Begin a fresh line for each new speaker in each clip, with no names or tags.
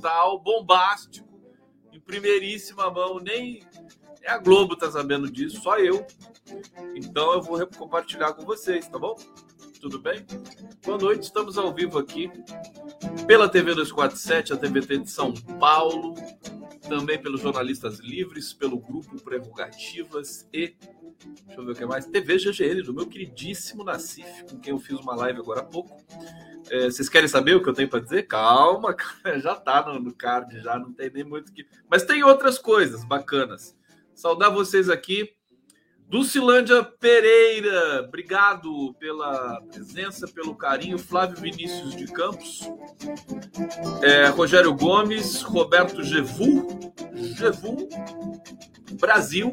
total, bombástico, em primeiríssima mão. Nem é a Globo tá sabendo disso, só eu. Então eu vou compartilhar com vocês, tá bom? tudo bem? Boa noite, estamos ao vivo aqui pela TV 247, a TVT de São Paulo, também pelos jornalistas livres, pelo grupo Prerrogativas e deixa eu ver o que mais, TV GGL, do meu queridíssimo Nassif, com quem eu fiz uma live agora há pouco. É, vocês querem saber o que eu tenho para dizer? Calma, já tá no, no card, já não tem nem muito que. Mas tem outras coisas bacanas. Saudar vocês aqui Dulcilândia Pereira, obrigado pela presença, pelo carinho. Flávio Vinícius de Campos, é, Rogério Gomes, Roberto Gevu, Gevu, Brasil,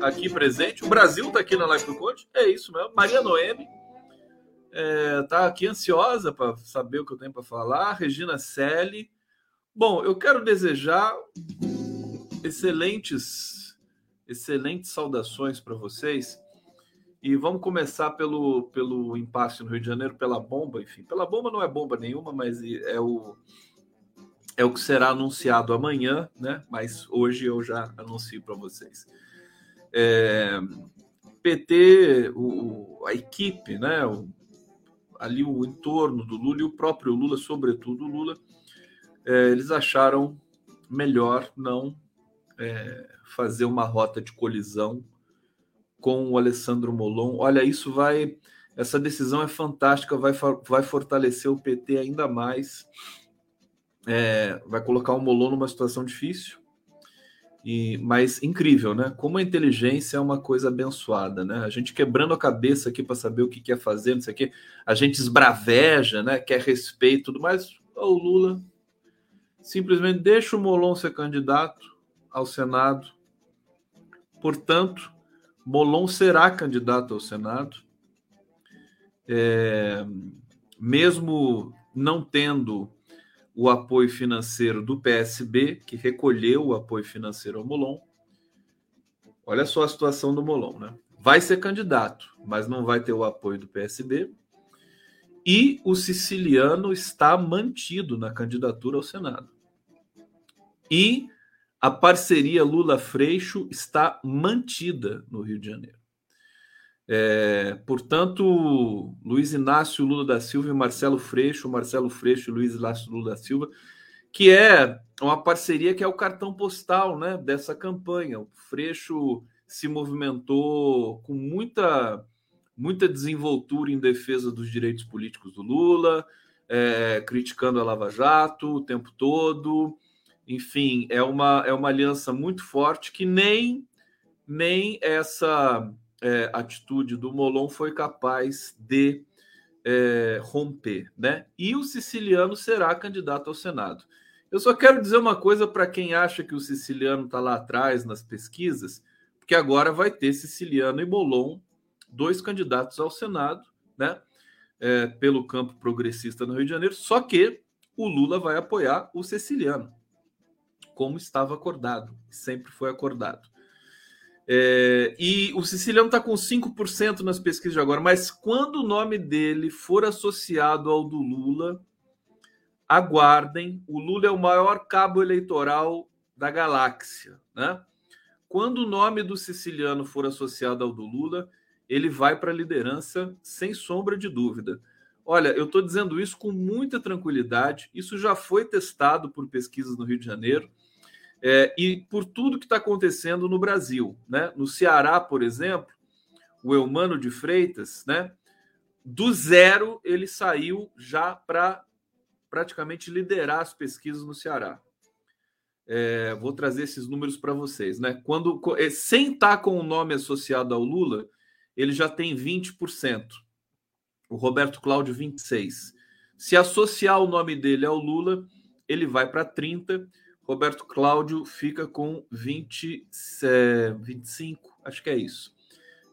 aqui presente. O Brasil está aqui na Live do Conte, é isso mesmo. Maria Noemi é, tá aqui ansiosa para saber o que eu tenho para falar. Regina Selle. Bom, eu quero desejar excelentes Excelentes saudações para vocês. E vamos começar pelo, pelo impasse no Rio de Janeiro, pela bomba, enfim. Pela bomba não é bomba nenhuma, mas é o, é o que será anunciado amanhã, né? Mas hoje eu já anuncio para vocês. É, PT, o, a equipe, né? O, ali o entorno do Lula e o próprio Lula, sobretudo o Lula, é, eles acharam melhor não é, fazer uma rota de colisão com o Alessandro Molon. Olha, isso vai. Essa decisão é fantástica, vai, vai fortalecer o PT ainda mais. É, vai colocar o Molon numa situação difícil. E, mas incrível, né? Como a inteligência é uma coisa abençoada, né? A gente quebrando a cabeça aqui para saber o que quer fazer, não sei o quê. A gente esbraveja, né? Quer respeito, tudo mais. O Lula simplesmente deixa o Molon ser candidato ao Senado Portanto, Molon será candidato ao Senado, é, mesmo não tendo o apoio financeiro do PSB, que recolheu o apoio financeiro ao Molon. Olha só a situação do Molon, né? Vai ser candidato, mas não vai ter o apoio do PSB. E o siciliano está mantido na candidatura ao Senado. E a parceria Lula-Freixo está mantida no Rio de Janeiro. É, portanto, Luiz Inácio Lula da Silva e Marcelo Freixo, Marcelo Freixo e Luiz Inácio Lula da Silva, que é uma parceria que é o cartão postal né, dessa campanha. O Freixo se movimentou com muita, muita desenvoltura em defesa dos direitos políticos do Lula, é, criticando a Lava Jato o tempo todo enfim, é uma, é uma aliança muito forte que nem, nem essa é, atitude do Molon foi capaz de é, romper. Né? E o siciliano será candidato ao Senado. Eu só quero dizer uma coisa para quem acha que o siciliano está lá atrás nas pesquisas, porque agora vai ter siciliano e Molon, dois candidatos ao Senado, né? É, pelo campo progressista no Rio de Janeiro, só que o Lula vai apoiar o siciliano como estava acordado, sempre foi acordado. É, e o Siciliano está com 5% nas pesquisas de agora, mas quando o nome dele for associado ao do Lula, aguardem, o Lula é o maior cabo eleitoral da galáxia. Né? Quando o nome do siciliano for associado ao do Lula, ele vai para a liderança sem sombra de dúvida. Olha, eu estou dizendo isso com muita tranquilidade. Isso já foi testado por pesquisas no Rio de Janeiro é, e por tudo que está acontecendo no Brasil. Né? No Ceará, por exemplo, o Eumano de Freitas, né? do zero, ele saiu já para praticamente liderar as pesquisas no Ceará. É, vou trazer esses números para vocês. Né? Quando, é, sem estar tá com o nome associado ao Lula, ele já tem 20%. O Roberto Cláudio, 26%. Se associar o nome dele ao Lula, ele vai para 30%. Roberto Cláudio fica com 20, é, 25, acho que é isso.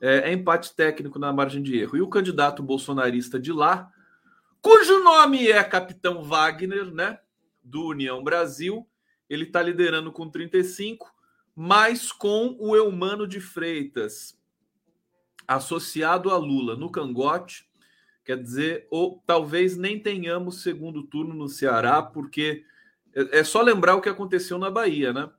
é, é empate técnico na margem de erro. E o candidato bolsonarista de lá, cujo nome é Capitão Wagner, né, do União Brasil, ele está liderando com 35, mas com o Eumano de Freitas, associado a Lula no cangote, quer dizer, ou talvez nem tenhamos segundo turno no Ceará, porque é, é só lembrar o que aconteceu na Bahia, né?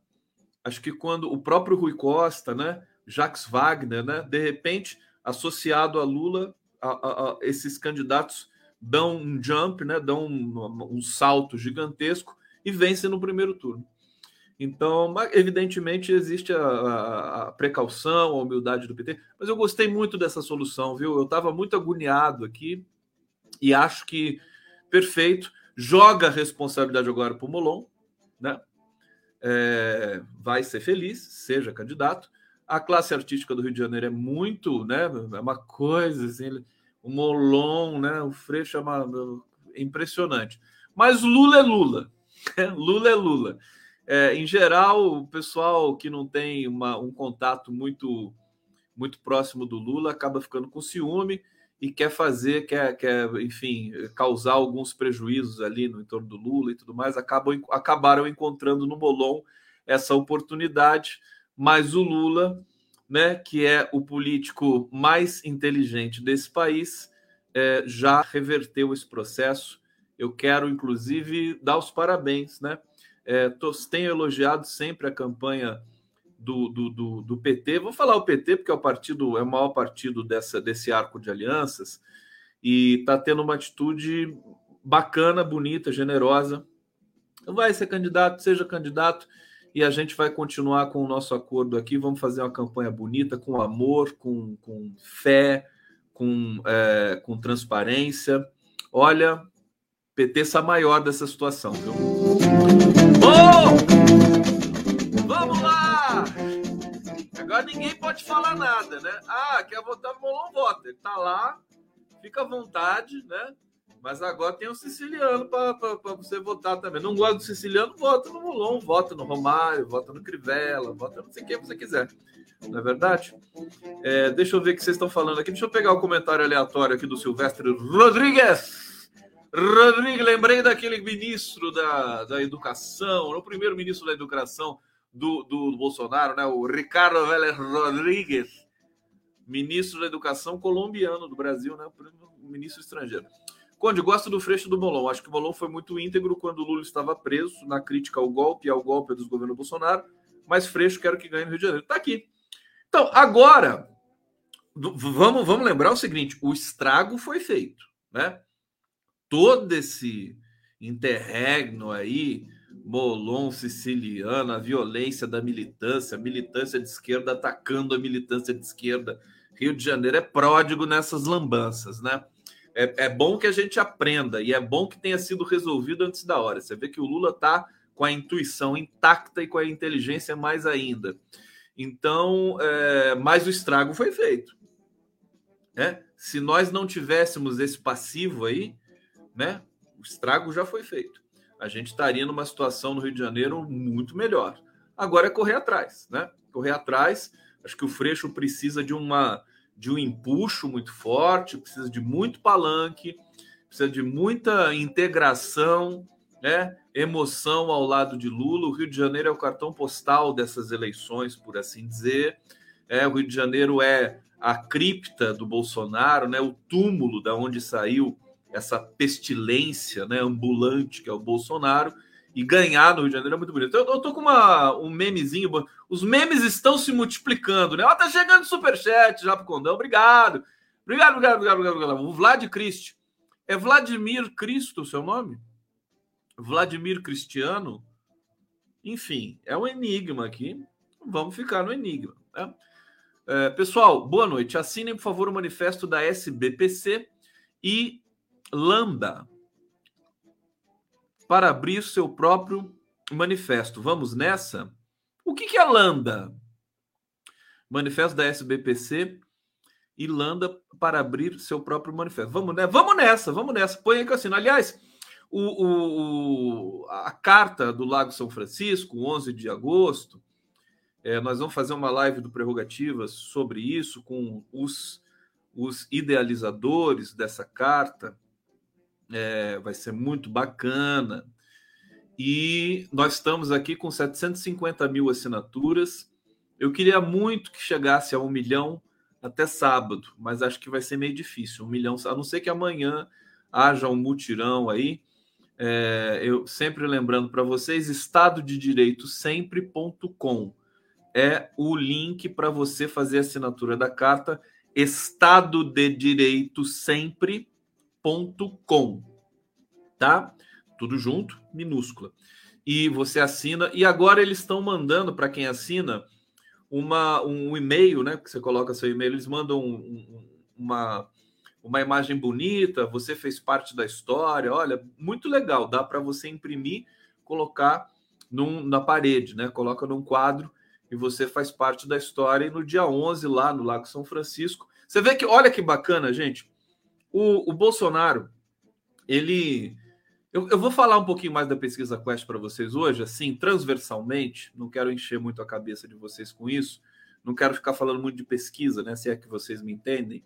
Acho que quando o próprio Rui Costa, né, Jacques Wagner, né, de repente, associado a Lula, a, a, a esses candidatos dão um jump, né, dão um, um salto gigantesco e vencem no primeiro turno. Então, evidentemente, existe a, a, a, precaução, a humildade do PT, mas eu gostei muito dessa solução, viu? Eu estava muito agoniado aqui e acho que perfeito. Joga a responsabilidade agora para o Molon, né? É, vai ser feliz, seja candidato. A classe artística do Rio de Janeiro é muito, né? É uma coisa assim, o Molon, né? O Freixo é uma, impressionante. Mas Lula é Lula. Lula é Lula. É, em geral, o pessoal que não tem uma, um contato muito muito próximo do Lula acaba ficando com ciúme e quer fazer, quer, quer enfim, causar alguns prejuízos ali no entorno do Lula e tudo mais, acabam, acabaram encontrando no Molon essa oportunidade, mas o Lula, né, que é o político mais inteligente desse país, é, já reverteu esse processo. Eu quero, inclusive, dar os parabéns, né? É, tô, tenho elogiado sempre a campanha do, do, do, do, PT. Vou falar o PT, porque é o partido, é o maior partido dessa, desse arco de alianças, e está tendo uma atitude bacana, bonita, generosa. Vai ser candidato, seja candidato, e a gente vai continuar com o nosso acordo aqui. Vamos fazer uma campanha bonita, com amor, com, com fé, com, é, com transparência. Olha, PT está maior dessa situação, viu? Bom! Vamos! Agora ninguém pode falar nada, né? Ah, quer votar no Molon, vota. Ele tá lá, fica à vontade, né? Mas agora tem um siciliano para você votar também. Não gosta do siciliano, vota no Molon, vota no Romário, vota no Crivella, vota não sei quem você quiser. Não é verdade? É, deixa eu ver o que vocês estão falando aqui. Deixa eu pegar o comentário aleatório aqui do Silvestre Rodrigues. Rodrigo, lembrei daquele ministro da, da educação, o primeiro ministro da educação do, do, do Bolsonaro, né? o Ricardo Vélez Rodrigues, ministro da educação colombiano do Brasil, né? ministro estrangeiro. Conde, gosto do Freixo do Molon. Acho que o Molon foi muito íntegro quando o Lula estava preso na crítica ao golpe e ao golpe dos governos Bolsonaro, mas Freixo quero que ganhe no Rio de Janeiro. Está aqui. Então, agora, vamos, vamos lembrar o seguinte: o estrago foi feito, né? todo esse interregno aí, Molon siciliano, a violência da militância, a militância de esquerda atacando a militância de esquerda. Rio de Janeiro é pródigo nessas lambanças, né? É, é bom que a gente aprenda e é bom que tenha sido resolvido antes da hora. Você vê que o Lula está com a intuição intacta e com a inteligência mais ainda. Então, é, mas o estrago foi feito. Né? Se nós não tivéssemos esse passivo aí, né? O estrago já foi feito. A gente estaria numa situação no Rio de Janeiro muito melhor. Agora é correr atrás, né? Correr atrás. Acho que o Freixo precisa de uma de um empuxo muito forte, precisa de muito palanque, precisa de muita integração, né? Emoção ao lado de Lula. O Rio de Janeiro é o cartão postal dessas eleições, por assim dizer. É, o Rio de Janeiro é a cripta do Bolsonaro, né? O túmulo da onde saiu essa pestilência né, ambulante que é o Bolsonaro e ganhar no Rio de Janeiro é muito bonito. Eu, eu tô com uma, um memezinho. Os memes estão se multiplicando, né? Ó, tá chegando superchat já pro Condão. Obrigado. Obrigado, obrigado, obrigado, obrigado. obrigado. O Vlad Christ. É Vladimir Cristo o seu nome? Vladimir Cristiano? Enfim, é um enigma aqui. Vamos ficar no enigma. Né? É, pessoal, boa noite. Assinem, por favor, o manifesto da SBPC e Lambda para abrir seu próprio manifesto. Vamos nessa? O que, que é Lambda? Manifesto da SBPC e Lambda para abrir seu próprio manifesto. Vamos, né? vamos nessa, vamos nessa. Põe aí que eu assino. Aliás, o, o, a carta do Lago São Francisco, 11 de agosto, É, nós vamos fazer uma live do Prerrogativas sobre isso com os, os idealizadores dessa carta. É, vai ser muito bacana. E nós estamos aqui com 750 mil assinaturas. Eu queria muito que chegasse a um milhão até sábado, mas acho que vai ser meio difícil. Um milhão, a não ser que amanhã haja um mutirão aí. É, eu sempre lembrando para vocês, estado de direito sempre.com é o link para você fazer a assinatura da carta estado de direito sempre.com, tá? Tudo junto, minúscula. E você assina e agora eles estão mandando para quem assina uma um e-mail, né? Que você coloca seu e-mail, eles mandam um, um, uma uma imagem bonita, você fez parte da história, olha, muito legal, dá para você imprimir, colocar num, na parede, né? Coloca num quadro e você faz parte da história. E no dia 11, lá no Lago São Francisco, você vê que, olha que bacana, gente, o, o Bolsonaro, ele. Eu, eu, vou falar um pouquinho mais da pesquisa Quest para vocês hoje, assim, transversalmente, não quero encher muito a cabeça de vocês com isso, não quero ficar falando muito de pesquisa, né? Se é que vocês me entendem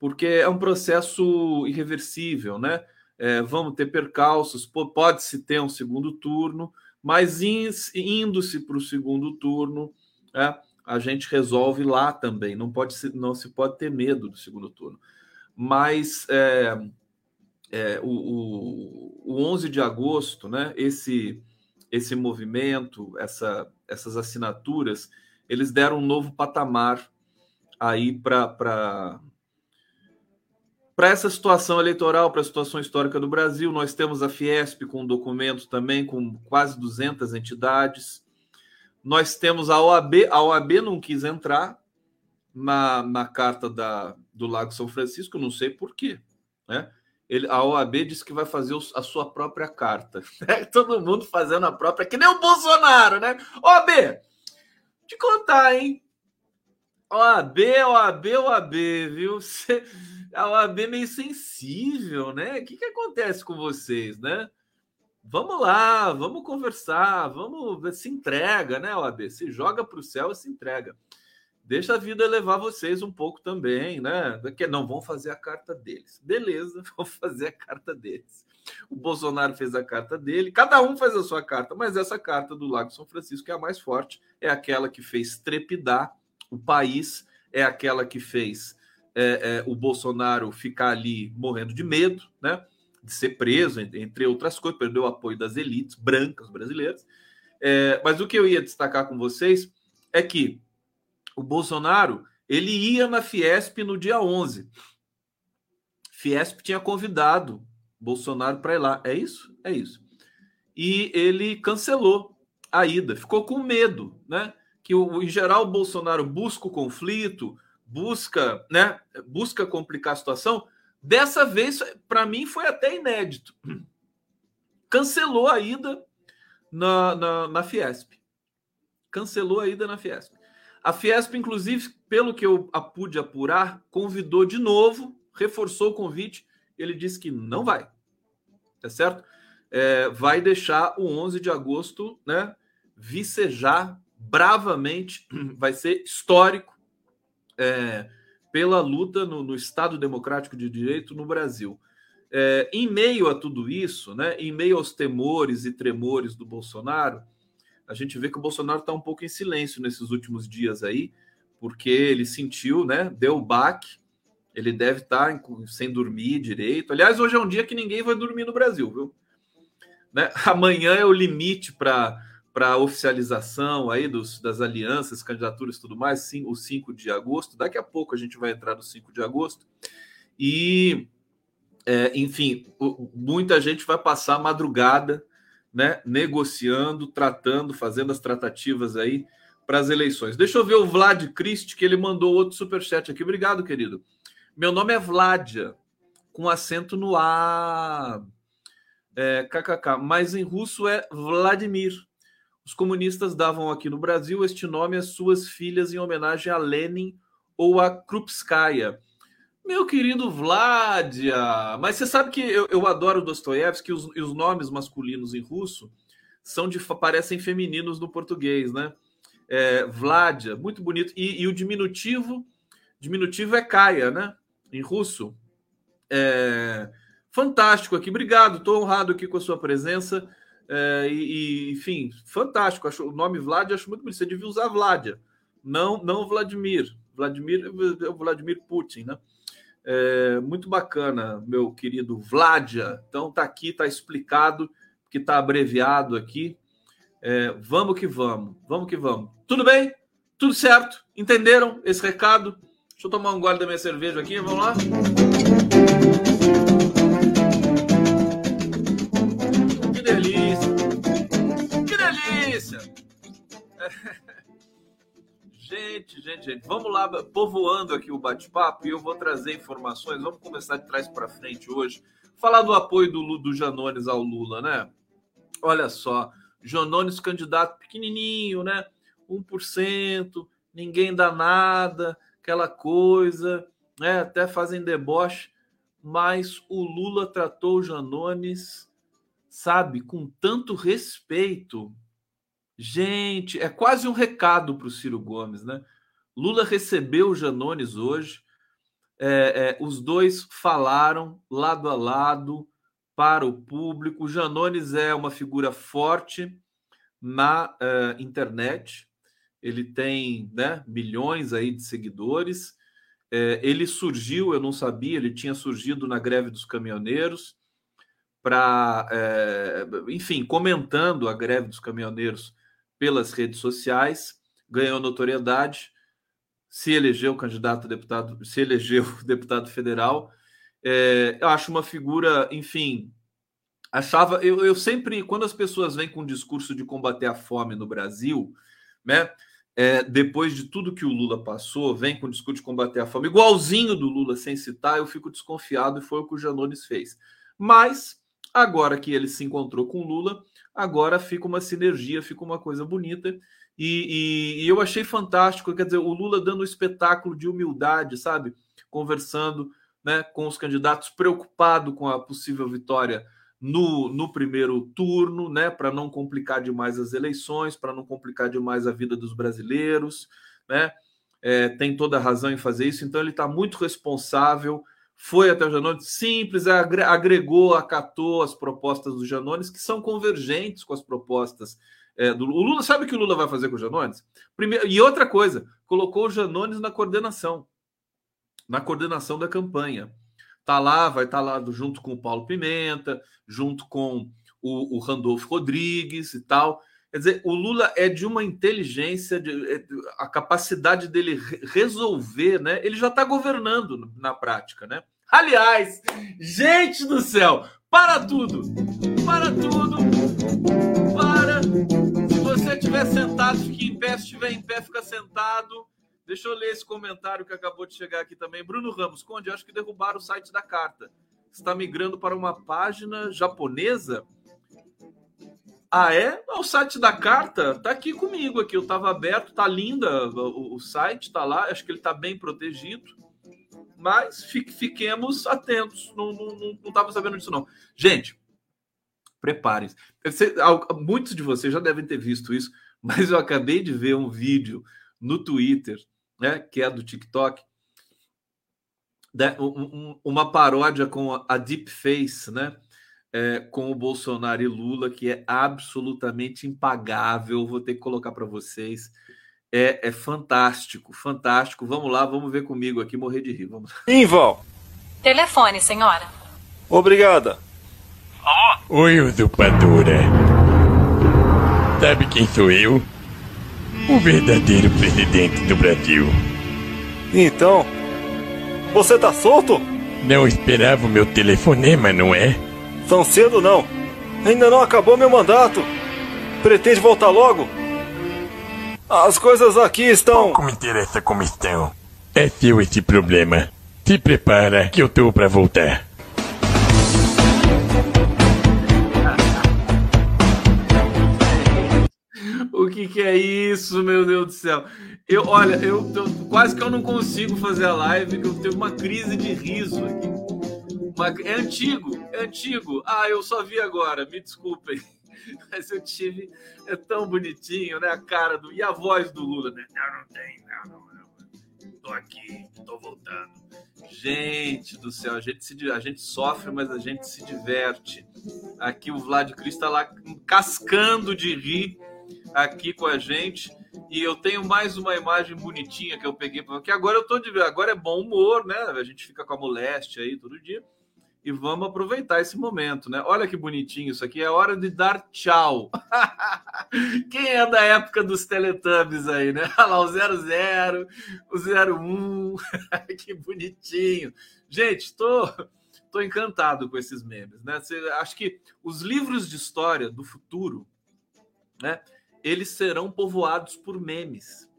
porque é um processo irreversível, né? É, vamos ter percalços, pode-se ter um segundo turno, mas indo-se para o segundo turno, é, a gente resolve lá também. Não pode se, não se pode ter medo do segundo turno. Mas é, é, o, o, o 11 de agosto, né? Esse esse movimento, essa, essas assinaturas, eles deram um novo patamar aí para para essa situação eleitoral, para a situação histórica do Brasil, nós temos a Fiesp com um documento também com quase 200 entidades. Nós temos a OAB, a OAB não quis entrar na, na carta da, do Lago São Francisco, não sei por quê. Né? Ele, a OAB disse que vai fazer a sua própria carta. Né? Todo mundo fazendo a própria, que nem o Bolsonaro, né? OAB, te contar, hein? OAB, OAB, OAB, viu? Você a OAB é meio sensível, né? O que, que acontece com vocês, né? Vamos lá, vamos conversar, vamos se entrega, né, OAB? Se joga para o céu e se entrega. Deixa a vida levar vocês um pouco também, né? Que não vão fazer a carta deles. Beleza, vão fazer a carta deles. O Bolsonaro fez a carta dele, cada um faz a sua carta, mas essa carta do Lago São Francisco é a mais forte, é aquela que fez trepidar o país, é aquela que fez é, é, o Bolsonaro ficar ali morrendo de medo, né? De ser preso, entre outras coisas, perdeu o apoio das elites brancas brasileiras. É, mas o que eu ia destacar com vocês é que o Bolsonaro ele ia na Fiesp no dia 11. Fiesp tinha convidado Bolsonaro para ir lá. É isso? É isso. E ele cancelou a ida, ficou com medo, né? Que o, em geral o Bolsonaro busca o conflito, busca, né, busca complicar a situação. Dessa vez, para mim, foi até inédito. Cancelou a ida na, na, na, Fiesp. Cancelou a ida na Fiesp. A Fiesp, inclusive, pelo que eu pude apurar, convidou de novo, reforçou o convite. Ele disse que não vai. Tá certo? É, vai deixar o 11 de agosto, né? Vicejar bravamente. Vai ser histórico é, pela luta no, no, Estado Democrático de Direito no Brasil. É, em meio a tudo isso, né, em meio aos temores e tremores do Bolsonaro, a gente vê que o Bolsonaro está um pouco em silêncio nesses últimos dias aí, porque ele sentiu, né, deu o baque, ele deve estar tá sem dormir direito. Aliás, hoje é um dia que ninguém vai dormir no Brasil, viu? Né? Amanhã é o limite para para oficialização aí dos, das alianças, candidaturas e tudo mais, sim, o 5 de agosto. Daqui a pouco a gente vai entrar no 5 de agosto. E, é, enfim, muita gente vai passar a madrugada né, negociando, tratando, fazendo as tratativas aí para as eleições. Deixa eu ver o Vlad Christ, que ele mandou outro superchat aqui. Obrigado, querido. Meu nome é Vladia, com acento no A. É, KKK, mas em russo é Vladimir. Os comunistas davam aqui no Brasil este nome às suas filhas em homenagem a Lenin ou a Krupskaya. Meu querido Vladia, mas você sabe que eu, eu adoro Dostoiévski e os, os nomes masculinos em russo são de parecem femininos no português, né? É, Vladia, muito bonito. E, e, o diminutivo, diminutivo é Kaia, né? Em russo. É, fantástico aqui, obrigado. Estou honrado aqui com a sua presença. É, e, e, enfim, fantástico. Acho, o nome Vlad acho muito bonito. Você devia usar Vladia, não, não Vladimir. Vladimir é o Vladimir Putin, né? É, muito bacana, meu querido Vladia. Então tá aqui, tá explicado, que tá abreviado aqui. É, vamos que vamos, vamos que vamos. Tudo bem? Tudo certo? Entenderam esse recado? Deixa eu tomar um gole da minha cerveja aqui, vamos lá? Gente, gente, gente, vamos lá, povoando aqui o bate-papo e eu vou trazer informações. Vamos começar de trás para frente hoje. Falar do apoio do, do Janones ao Lula, né? Olha só, Janones candidato pequenininho, né? 1%, ninguém dá nada, aquela coisa, né? Até fazem deboche, mas o Lula tratou o Janones, sabe, com tanto respeito Gente, é quase um recado para o Ciro Gomes, né? Lula recebeu o Janones hoje. É, é, os dois falaram lado a lado para o público. O Janones é uma figura forte na é, internet. Ele tem né, milhões aí de seguidores. É, ele surgiu, eu não sabia, ele tinha surgido na greve dos caminhoneiros para, é, enfim, comentando a greve dos caminhoneiros pelas redes sociais, ganhou notoriedade, se elegeu candidato a deputado, se elegeu deputado federal. É, eu acho uma figura, enfim, achava. Eu, eu sempre, quando as pessoas vêm com o discurso de combater a fome no Brasil, né? É, depois de tudo que o Lula passou, vem com o discurso de combater a fome, igualzinho do Lula, sem citar, eu fico desconfiado e foi o que o Janones fez. Mas, agora que ele se encontrou com o Lula, agora fica uma sinergia, fica uma coisa bonita. E, e, e, eu achei fantástico, quer dizer, o Lula dando um espetáculo de humildade, sabe? Conversando né, com os candidatos, preocupado com a possível vitória no, no primeiro turno, né? Para não complicar demais as eleições, para não complicar demais a vida dos brasileiros, né? É, tem toda a razão em fazer isso, então ele está muito responsável foi até o Janones, simples, agregou, acatou as propostas do Janones, que são convergentes com as propostas é, do Lula. O Lula sabe o que o Lula vai fazer com o Janones? Primeiro, e outra coisa, colocou o Janones na coordenação, na coordenação da campanha. Tá lá, vai estar tá lá junto com o Paulo Pimenta, junto com o, o Randolfo Rodrigues e tal. Quer dizer, o Lula é de uma inteligência, de, é, a capacidade dele resolver, né? Ele já está governando na prática, né? Aliás, gente do céu, para tudo! Para tudo! Para! Se você estiver sentado, fique em pé. Se estiver em pé, fica sentado. Deixa eu ler esse comentário que acabou de chegar aqui também. Bruno Ramos, Conde, acho que derrubaram o site da carta. Está migrando para uma página japonesa? Ah, é? O site da carta tá aqui comigo aqui. Eu estava aberto, tá linda o, o site, tá lá. Acho que ele está bem protegido mas fiquemos atentos. Não, não, não estava sabendo disso, não. Gente, preparem-se. Muitos de vocês já devem ter visto isso, mas eu acabei de ver um vídeo no Twitter, né, que é do TikTok, né, um, uma paródia com a Deep Face, né? É, com o Bolsonaro e Lula, que é absolutamente impagável. Vou ter que colocar para vocês é, é fantástico, fantástico. Vamos lá, vamos ver comigo aqui, morrer de rir. Vamos.
Inval.
Telefone, senhora.
Obrigada.
Alô? Oi, usurpadora. Sabe quem sou eu? O verdadeiro presidente do Brasil.
Então, você tá solto?
Não esperava o meu telefonema, não é?
Tão cedo não. Ainda não acabou meu mandato. Pretende voltar logo? As coisas aqui estão.
Pouco me interessa como estão. É seu esse problema. Se prepara que eu tô pra voltar.
O que, que é isso, meu Deus do céu? Eu, olha, eu, eu, quase que eu não consigo fazer a live, que eu tenho uma crise de riso aqui. Uma, é antigo, é antigo. Ah, eu só vi agora, me desculpem. Mas eu tive. É tão bonitinho, né? A cara do. E a voz do Lula, né? Não, não tem, não, não, não. Tô aqui, tô voltando. Gente do céu, a gente, se, a gente sofre, mas a gente se diverte. Aqui o Vlad Cris está lá cascando de rir aqui com a gente. E eu tenho mais uma imagem bonitinha que eu peguei porque agora eu tô de agora é bom humor, né? A gente fica com a moléstia aí todo dia e vamos aproveitar esse momento, né? Olha que bonitinho isso aqui, é hora de dar tchau. Quem é da época dos Teletubbies aí, né? Olha lá, o 00, o 01, que bonitinho. Gente, tô, tô encantado com esses memes, né? Acho que os livros de história do futuro, né? Eles serão povoados por memes.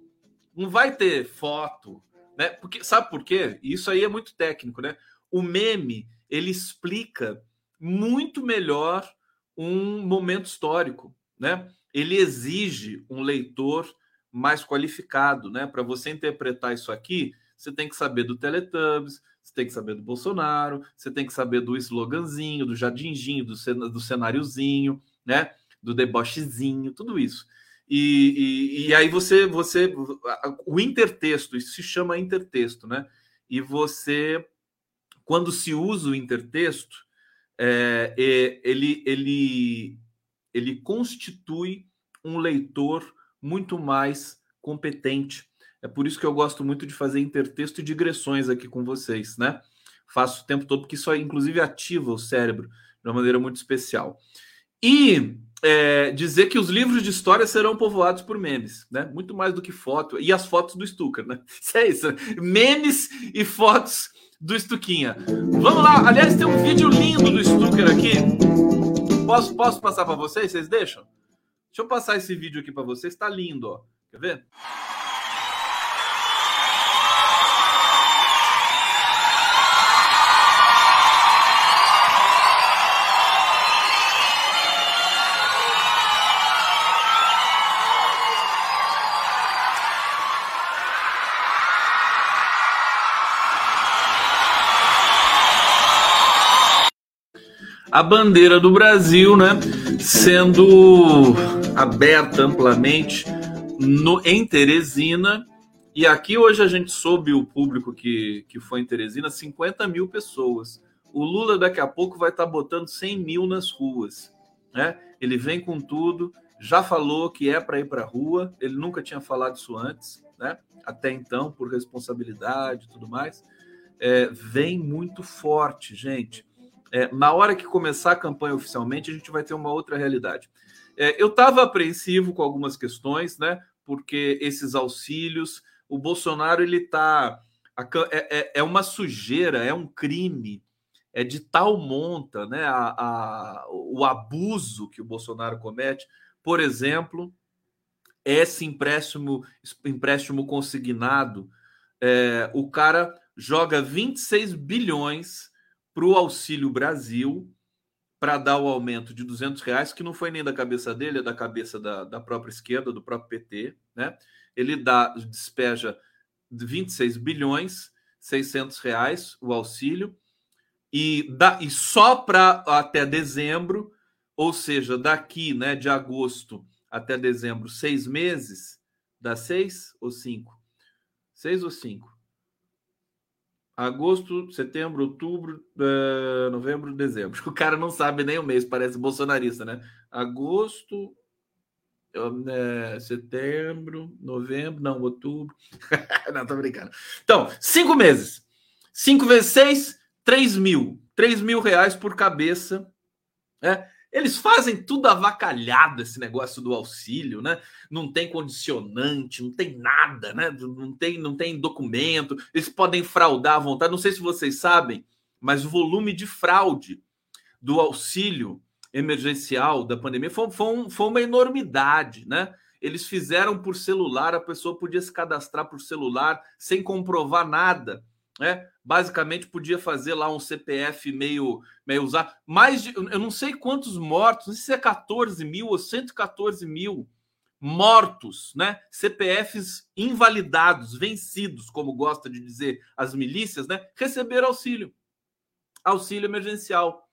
Não vai ter foto, né? Porque, sabe por quê? Isso aí é muito técnico, né? O meme ele explica muito melhor um momento histórico, né? Ele exige um leitor mais qualificado, né? Para você interpretar isso aqui, você tem que saber do Teletubbies, você tem que saber do Bolsonaro, você tem que saber do sloganzinho, do jardinzinho, do, cen do cenáriozinho, né? Do debochezinho, tudo isso. E, e, e, aí você, você, o intertexto, isso se chama intertexto, né? E você quando se usa o intertexto, é, é, ele, ele, ele constitui um leitor muito mais competente. É por isso que eu gosto muito de fazer intertexto e digressões aqui com vocês, né? Faço o tempo todo, porque isso, inclusive, ativa o cérebro de uma maneira muito especial. E é, dizer que os livros de história serão povoados por memes, né? Muito mais do que foto. E as fotos do Stucker, né? Isso é isso. Memes e fotos do Stuquinha. Vamos lá. Aliás, tem um vídeo lindo do Stucker aqui. Posso, posso passar para vocês? Vocês deixam? Deixa eu passar esse vídeo aqui para vocês. Está lindo, ó. Quer ver? A bandeira do Brasil, né, sendo aberta amplamente no, em Teresina. E aqui hoje a gente soube o público que, que foi em Teresina, 50 mil pessoas. O Lula daqui a pouco vai estar tá botando 100 mil nas ruas. Né? Ele vem com tudo, já falou que é para ir para a rua, ele nunca tinha falado isso antes, né? até então, por responsabilidade e tudo mais. É, vem muito forte, gente é, na hora que começar a campanha oficialmente, a gente vai ter uma outra realidade. É, eu estava apreensivo com algumas questões, né? Porque esses auxílios, o Bolsonaro ele está é, é, é, uma sujeira, é um crime, é de tal monta, né? A, a, o abuso que o Bolsonaro comete, por exemplo, esse empréstimo, empréstimo consignado, é, o cara joga 26 bilhões para o Auxílio Brasil para dar o aumento de 200 reais, que não foi nem da cabeça dele, é da cabeça da, da própria esquerda, do próprio PT, né? Ele dá, despeja 26 bilhões 600 reais o auxílio e, dá, e só para até dezembro, ou seja, daqui, né, de agosto até dezembro, seis meses, dá seis ou cinco? Seis ou cinco? Agosto, setembro, outubro, uh, novembro, dezembro. O cara não sabe nem o mês, parece bolsonarista, né? Agosto, uh, setembro, novembro, não, outubro. não, tô brincando. Então, cinco meses. Cinco vezes seis, três mil. Três mil reais por cabeça. Né? Eles fazem tudo avacalhado esse negócio do auxílio, né? Não tem condicionante, não tem nada, né? Não tem, não tem documento. Eles podem fraudar à vontade. Não sei se vocês sabem, mas o volume de fraude do auxílio emergencial da pandemia foi, foi, foi uma enormidade, né? Eles fizeram por celular, a pessoa podia se cadastrar por celular sem comprovar nada né? Basicamente podia fazer lá um CPF meio, meio usar. Mais de, eu não sei quantos mortos, não sei se é 14 mil ou 114 mil mortos, né? CPFs invalidados, vencidos, como gosta de dizer as milícias, né? Receberam auxílio, auxílio emergencial.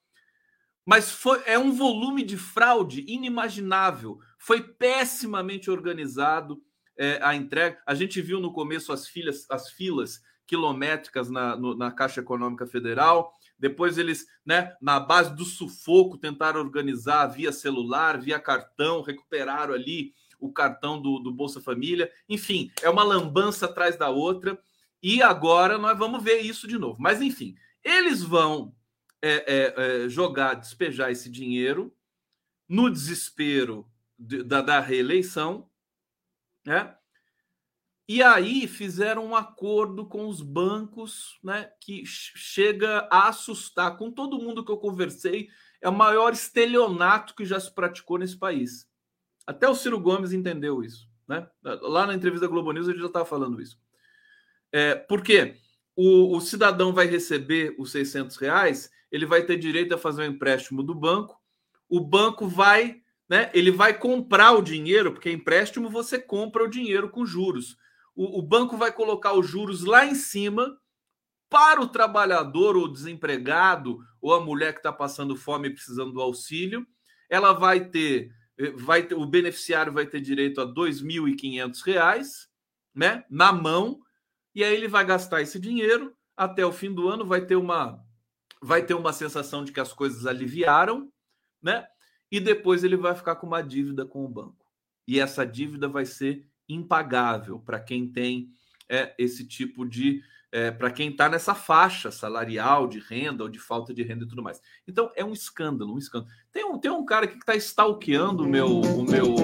Mas foi, é um volume de fraude inimaginável. Foi pessimamente organizado é, a entrega. A gente viu no começo as, filas, as filas quilométricas na, no, na Caixa Econômica Federal. Depois eles, né, na base do sufoco, tentaram organizar via celular, via cartão, recuperaram ali o cartão do, do Bolsa Família. Enfim, é uma lambança atrás da outra. E agora nós vamos ver isso de novo. Mas, enfim, eles vão é, é, é, jogar, despejar esse dinheiro no desespero de, da, da reeleição, né? E aí fizeram um acordo com os bancos, né? Que chega a assustar. Com todo mundo que eu conversei, é o maior estelionato que já se praticou nesse país. Até o Ciro Gomes entendeu isso, né? Lá na entrevista da Globo News ele já estava falando isso. É, por quê? O, o, cidadão vai receber os 600 reais, ele vai ter direito a fazer um empréstimo do banco. O banco vai, né? Ele vai comprar o dinheiro, porque empréstimo você compra o dinheiro com juros. O, o banco vai colocar os juros lá em cima para o trabalhador ou desempregado ou a mulher que está passando fome e precisando do auxílio. Ela vai ter vai ter, o beneficiário vai ter direito a R$ 2.500, né, na mão, e aí ele vai gastar esse dinheiro até o fim do ano, vai ter uma vai ter uma sensação de que as coisas aliviaram, né? E depois ele vai ficar com uma dívida com o banco. E essa dívida vai ser impagável para quem tem é, esse tipo de é, para quem está nessa faixa salarial de renda ou de falta de renda e tudo mais. Então é um escândalo, um escândalo. Tem um, tem um cara aqui que está stalkeando o meu, o meu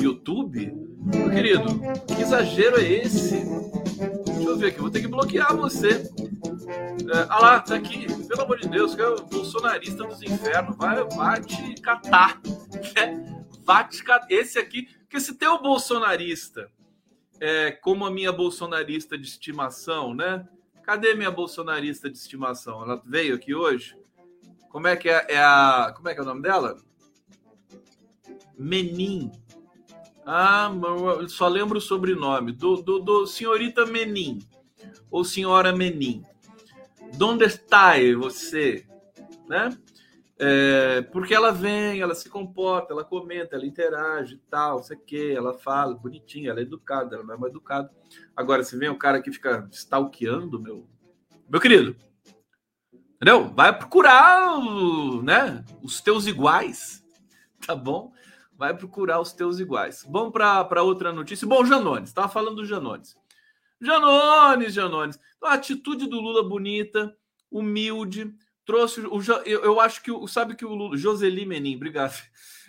YouTube. Meu querido, que exagero é esse? Deixa eu ver aqui, vou ter que bloquear você. É, ah lá, tá aqui, pelo amor de Deus, que é o bolsonarista dos infernos. Vai, vai te catar. Né? Vai te catar. Esse aqui, porque se tem o bolsonarista é, como a minha bolsonarista de estimação, né? Cadê minha bolsonarista de estimação? Ela veio aqui hoje? Como é que é, é a. Como é que é o nome dela? Menin. Ah, só lembro o sobrenome. Do, do, do senhorita Menin. Ou senhora Menin. Donde está você? Né? É, porque ela vem, ela se comporta, ela comenta, ela interage tal, sei que, ela fala bonitinha, ela é educada, ela não é mais educada. Agora, se vem o cara que fica stalkeando, meu, meu querido, entendeu? Vai procurar né, os teus iguais, tá bom? Vai procurar os teus iguais. Vamos para outra notícia. Bom, Janones, estava falando do Janones. Janones, Janones. A atitude do Lula bonita, humilde, trouxe o eu, eu acho que o sabe que o Lula, Joseli Menin, obrigado.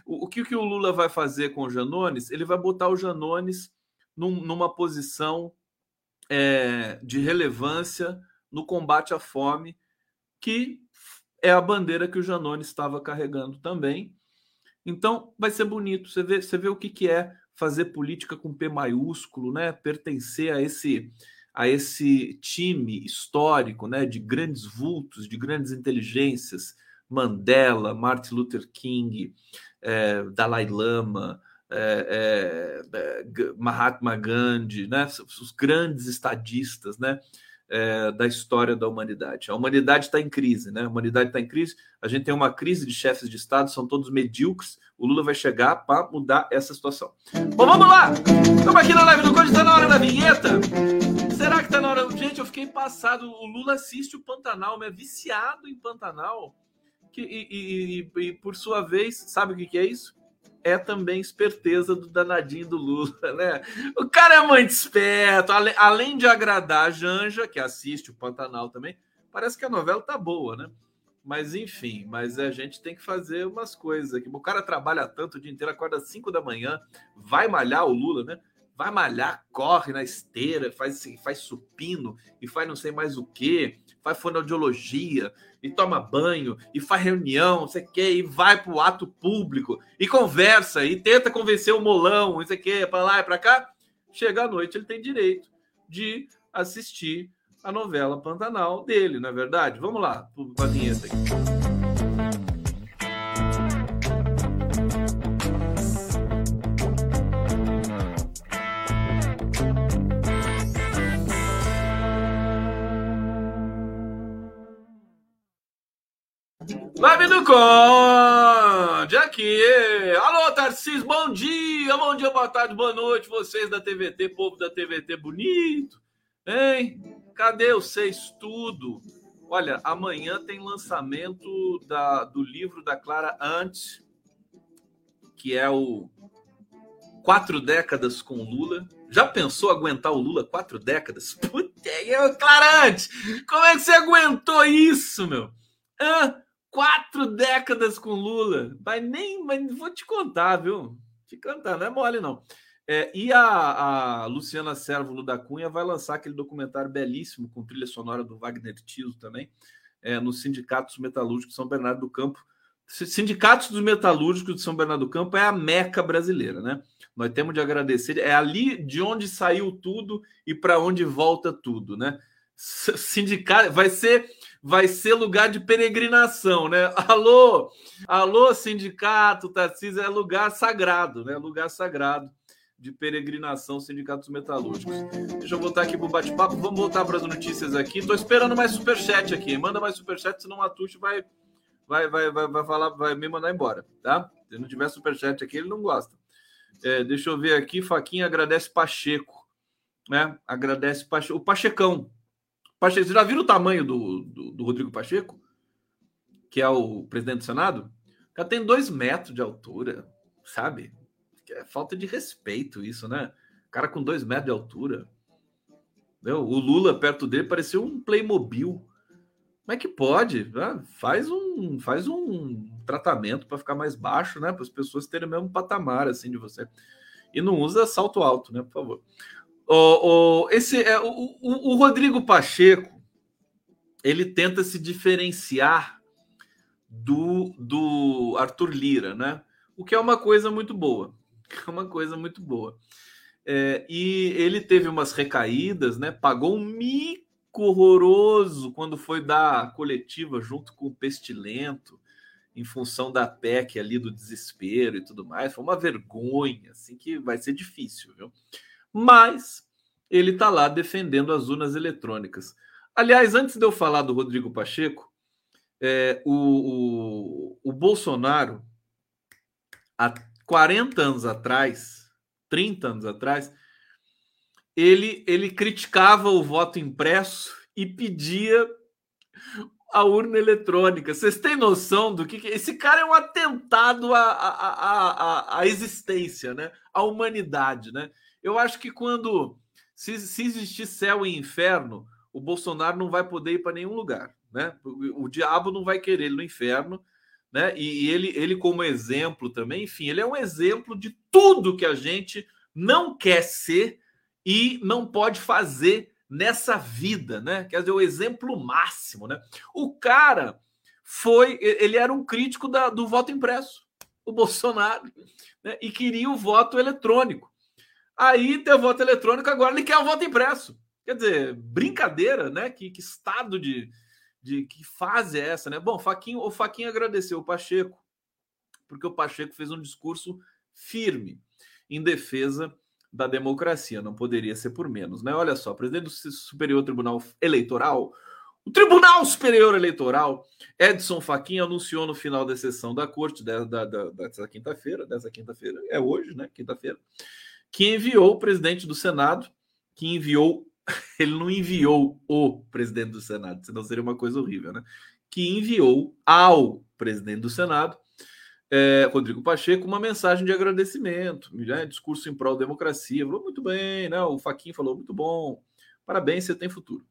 O, o que, que o Lula vai fazer com o Janones? Ele vai botar o Janones num, numa posição é, de relevância no combate à fome, que é a bandeira que o Janones estava carregando também. Então vai ser bonito. Você vê, você vê o que, que é fazer política com P maiúsculo, né? Pertencer a esse a esse time histórico, né, de grandes vultos, de grandes inteligências, Mandela, Martin Luther King, é, Dalai Lama, é, é, Mahatma Gandhi, né, os grandes estadistas, né, da história da humanidade. A humanidade está em crise, né? A humanidade está em crise. A gente tem uma crise de chefes de Estado, são todos medíocres. O Lula vai chegar para mudar essa situação. Bom, vamos lá! Estamos aqui na live do Código, está na hora da vinheta. Será que está na hora? Gente, eu fiquei passado. O Lula assiste o Pantanal, é viciado em Pantanal. Que, e, e, e, e, por sua vez, sabe o que, que é isso? é também esperteza do danadinho do Lula, né? O cara é muito esperto, além de agradar a Janja, que assiste o Pantanal também, parece que a novela tá boa, né? Mas enfim, mas a gente tem que fazer umas coisas aqui. O cara trabalha tanto o dia inteiro, acorda às 5 da manhã, vai malhar o Lula, né? Vai malhar, corre na esteira, faz, faz supino e faz não sei mais o que, faz fonoaudiologia, e toma banho, e faz reunião, não sei o quê, e vai para o ato público, e conversa, e tenta convencer o molão, não sei o quê, para lá e para cá. Chega à noite, ele tem direito de assistir a novela Pantanal dele, não é verdade? Vamos lá, para a vinheta aqui. Conde, aqui. Alô, Tarcísio, bom dia, bom dia, boa tarde, boa noite, vocês da TVT, povo da TVT bonito, hein? Cadê vocês tudo? Olha, amanhã tem lançamento da, do livro da Clara Ant, que é o Quatro Décadas com Lula. Já pensou aguentar o Lula quatro décadas? Puta, Clara Ant, como é que você aguentou isso, meu? Hã? Quatro décadas com Lula. Vai nem, mas vou te contar, viu? Te contar, não é mole, não. É, e a, a, Luciana Sérvulo da Cunha vai lançar aquele documentário belíssimo com trilha sonora do Wagner Tiso também, é, no Sindicatos Metalúrgicos de São Bernardo do Campo. Sindicatos dos Metalúrgicos de São Bernardo do Campo é a meca brasileira, né? Nós temos de agradecer, é ali de onde saiu tudo e para onde volta tudo, né? Sindicato vai ser vai ser lugar de peregrinação, né? Alô, alô, sindicato, Tarcísio, é lugar sagrado, né? Lugar sagrado de peregrinação sindicatos metalúrgicos. Deixa eu voltar aqui para o bate-papo. Vamos voltar para as notícias aqui. Estou esperando mais superchat aqui. Manda mais superchat, senão a Tuxo vai, vai, vai, vai, vai, falar, vai me mandar embora, tá? Se não tiver superchat aqui, ele não gosta. É, deixa eu ver aqui. Faquinha agradece Pacheco, né? Agradece Pacheco. O Pachecão. Pacheco, você já viram o tamanho do, do, do Rodrigo Pacheco? Que é o presidente do Senado? O cara tem dois metros de altura, sabe? é falta de respeito isso, né? Cara com dois metros de altura. Meu, o Lula perto dele parecia um Playmobil. Como é que pode? Ah, faz um faz um tratamento para ficar mais baixo, né? Para as pessoas terem o mesmo patamar assim de você. E não usa salto alto, né? Por favor. O, esse é o, o, o Rodrigo Pacheco. Ele tenta se diferenciar do, do Arthur Lira, né? O que é uma coisa muito boa. É uma coisa muito boa. É, e ele teve umas recaídas, né? Pagou um mico horroroso quando foi dar coletiva junto com o Pestilento, em função da PEC ali do desespero e tudo mais. Foi uma vergonha, assim, que vai ser difícil, viu? Mas ele está lá defendendo as urnas eletrônicas. Aliás, antes de eu falar do Rodrigo Pacheco, é, o, o, o Bolsonaro, há 40 anos atrás, 30 anos atrás, ele, ele criticava o voto impresso e pedia a urna eletrônica. Vocês têm noção do que, que... esse cara é um atentado à, à, à, à, existência, né? À humanidade, né? Eu acho que quando se, se existir céu e inferno, o Bolsonaro não vai poder ir para nenhum lugar, né? O, o diabo não vai querer ele no inferno né? E ele, ele como exemplo também, enfim, ele é um exemplo de tudo que a gente não quer ser e não pode fazer nessa vida, né? Quer dizer, o exemplo máximo, né? O cara foi, ele era um crítico da, do voto impresso, o Bolsonaro, né? e queria o voto eletrônico. Aí tem o voto eletrônico, agora ele quer o voto impresso. Quer dizer, brincadeira, né? Que, que estado de, de que fase é essa, né? Bom, Faquinho, o Faquinho agradeceu o Pacheco, porque o Pacheco fez um discurso firme em defesa da democracia, não poderia ser por menos, né? Olha só, presidente do Superior Tribunal Eleitoral, o Tribunal Superior Eleitoral, Edson Fachin anunciou no final da sessão da corte da, da, da, dessa quinta-feira, dessa quinta-feira, é hoje, né? Quinta-feira, que enviou o presidente do Senado, que enviou ele não enviou o presidente do Senado, senão seria uma coisa horrível, né? Que enviou ao presidente do Senado, é, Rodrigo Pacheco, uma mensagem de agradecimento, né? discurso em prol da democracia. Falou muito bem, né? O Faquin falou muito bom, parabéns, você tem futuro.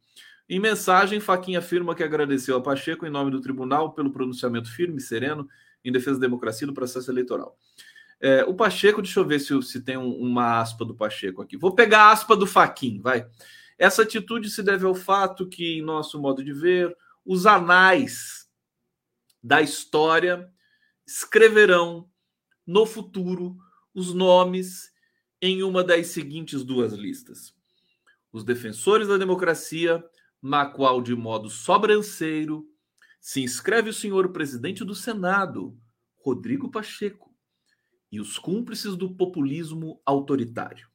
Em mensagem, Faquin afirma que agradeceu a Pacheco em nome do tribunal pelo pronunciamento firme e sereno em defesa da democracia e do processo eleitoral. É, o Pacheco, deixa eu ver se, se tem um, uma aspa do Pacheco aqui. Vou pegar a aspa do Faquin, vai. Essa atitude se deve ao fato que, em nosso modo de ver, os anais da história escreverão no futuro os nomes em uma das seguintes duas listas: os defensores da democracia, na qual, de modo sobranceiro, se inscreve o senhor presidente do Senado, Rodrigo Pacheco, e os cúmplices do populismo autoritário.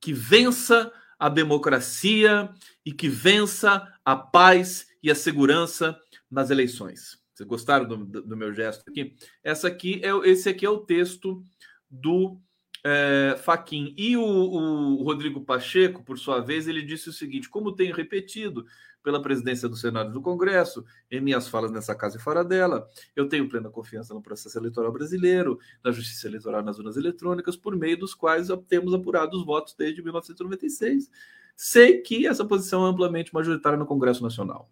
Que vença a democracia e que vença a paz e a segurança nas eleições. Vocês gostaram do, do, meu gesto aqui? Essa aqui é, esse aqui é o texto do é, Faquin. E o, o, Rodrigo Pacheco, por sua vez, ele disse o seguinte: como tenho repetido pela presidência do Senado e do Congresso, em minhas falas nessa casa e fora dela, eu tenho plena confiança no processo eleitoral brasileiro, na justiça eleitoral nas urnas eletrônicas, por meio dos quais temos apurado os votos desde 1996. Sei que essa posição é amplamente majoritária no Congresso Nacional.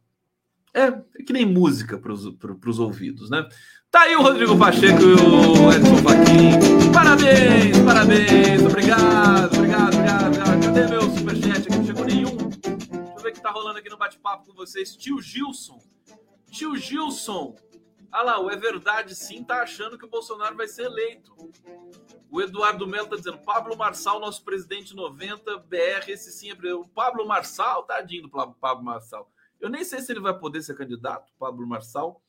É, é que nem música para os ouvidos, né? Tá aí o Rodrigo Pacheco e o Edson Fachin. Parabéns, parabéns, obrigado, obrigado, obrigado, obrigado. Cadê meu superchat aqui? Não chegou nenhum. Deixa eu ver o que tá rolando aqui no bate-papo com vocês. Tio Gilson. Tio Gilson. Ah lá, o É Verdade sim tá achando que o Bolsonaro vai ser eleito. O Eduardo Melo tá dizendo, Pablo Marçal, nosso presidente 90, BR, esse sim é... O Pablo Marçal, tadinho do Pablo Marçal. Eu nem sei se ele vai poder ser candidato, Pablo Marçal.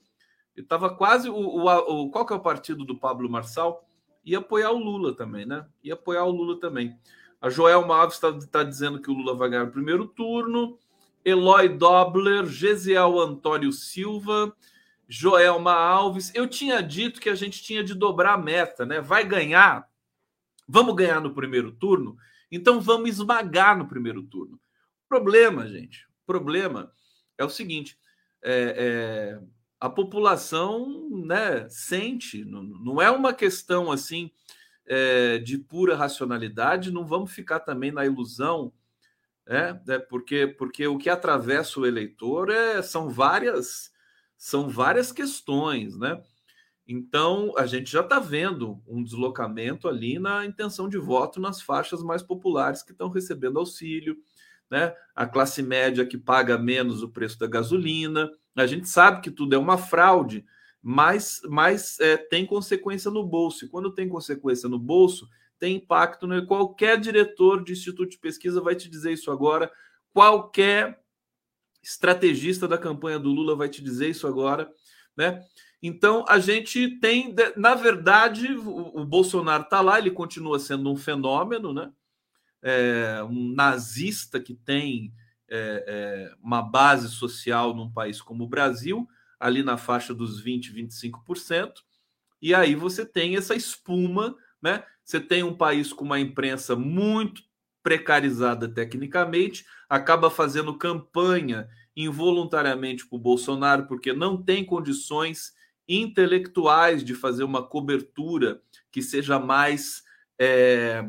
Ele estava quase. O, o, o, qual que é o partido do Pablo Marçal? Ia apoiar o Lula também, né? Ia apoiar o Lula também. A Joelma Alves está tá dizendo que o Lula vai ganhar o primeiro turno. Eloy Dobler, Gesiel Antônio Silva, Joelma Alves. Eu tinha dito que a gente tinha de dobrar a meta, né? Vai ganhar. Vamos ganhar no primeiro turno? Então vamos esmagar no primeiro turno. Problema, gente. Problema é o seguinte: é, é, a população né, sente, não, não é uma questão assim é, de pura racionalidade, não vamos ficar também na ilusão, né, é, porque, porque o que atravessa o eleitor é, são várias são várias questões, né? Então a gente já está vendo um deslocamento ali na intenção de voto nas faixas mais populares que estão recebendo auxílio né? A classe média que paga menos o preço da gasolina. A gente sabe que tudo é uma fraude, mas, mas é, tem consequência no bolso. E quando tem consequência no bolso, tem impacto. Né? Qualquer diretor de instituto de pesquisa vai te dizer isso agora. Qualquer estrategista da campanha do Lula vai te dizer isso agora, né? Então a gente tem, na verdade, o Bolsonaro está lá, ele continua sendo um fenômeno, né? É, um nazista que tem é, é, uma base social num país como o Brasil, ali na faixa dos 20%, 25%, e aí você tem essa espuma, né? Você tem um país com uma imprensa muito precarizada tecnicamente, acaba fazendo campanha involuntariamente para o Bolsonaro, porque não tem condições intelectuais de fazer uma cobertura que seja mais é,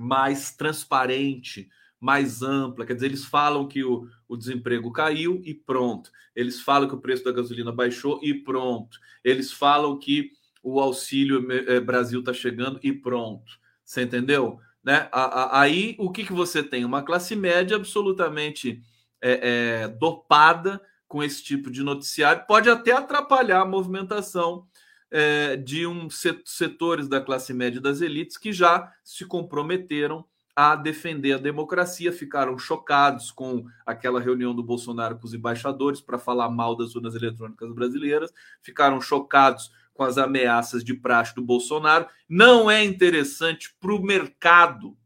mais transparente, mais ampla. Quer dizer, eles falam que o, o desemprego caiu e pronto. Eles falam que o preço da gasolina baixou e pronto. Eles falam que o auxílio eh, Brasil está chegando e pronto. Você entendeu? Né? Aí o que, que você tem? Uma classe média absolutamente é, é, dopada com esse tipo de noticiário, pode até atrapalhar a movimentação é, de um setores da classe média das elites que já se comprometeram a defender a democracia, ficaram chocados com aquela reunião do Bolsonaro com os embaixadores para falar mal das urnas eletrônicas brasileiras, ficaram chocados com as ameaças de praxe do Bolsonaro. Não é interessante para o mercado.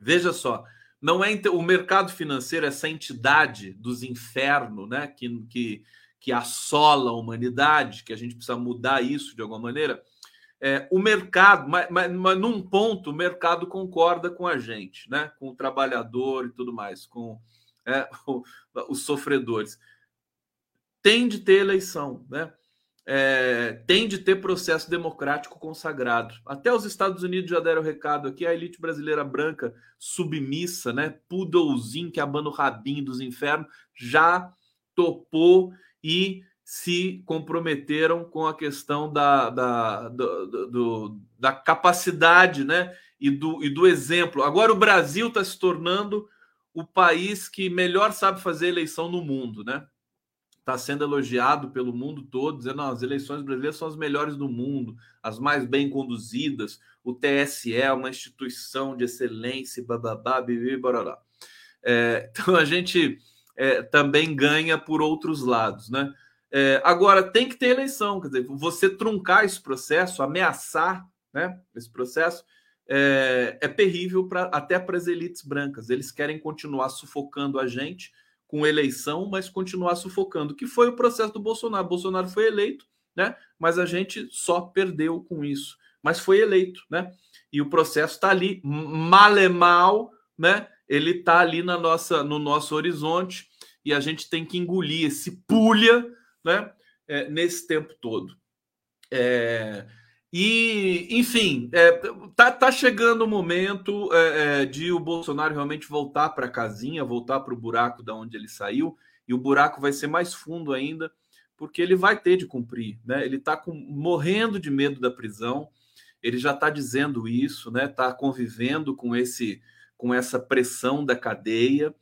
Veja só, não é o mercado financeiro, essa entidade dos infernos, né, que, que que assola a humanidade, que a gente precisa mudar isso de alguma maneira. É, o mercado, mas, mas, mas, num ponto, o mercado concorda com a gente, né? com o trabalhador e tudo mais, com é, o, os sofredores. Tem de ter eleição, né? É, tem de ter processo democrático consagrado. Até os Estados Unidos já deram recado aqui, a elite brasileira branca submissa, né? Pudolzinho que abana o rabinho dos infernos, já topou e se comprometeram com a questão da, da, do, do, da capacidade né? e, do, e do exemplo. Agora o Brasil está se tornando o país que melhor sabe fazer eleição no mundo, né? Está sendo elogiado pelo mundo todo, dizendo que as eleições brasileiras são as melhores do mundo, as mais bem conduzidas. O TSE é uma instituição de excelência, bababá, bibi, barará. É, então a gente é, também ganha por outros lados, né? É, agora tem que ter eleição, quer dizer, você truncar esse processo, ameaçar, né? Esse processo é, é terrível para até para as elites brancas. Eles querem continuar sufocando a gente com eleição, mas continuar sufocando, que foi o processo do Bolsonaro. Bolsonaro foi eleito, né? Mas a gente só perdeu com isso. Mas foi eleito, né? E o processo está ali, mal é mal, né? Ele está ali na nossa, no nosso horizonte e a gente tem que engolir esse pulha, né? É, nesse tempo todo. É, e, enfim, é, tá, tá chegando o momento é, é de o Bolsonaro realmente voltar para a casinha, voltar para o buraco da onde ele saiu, e o buraco vai ser mais fundo ainda, porque ele vai ter de cumprir, né? Ele está morrendo de medo da prisão, ele já está dizendo isso, né? Está convivendo com esse com essa pressão da cadeia.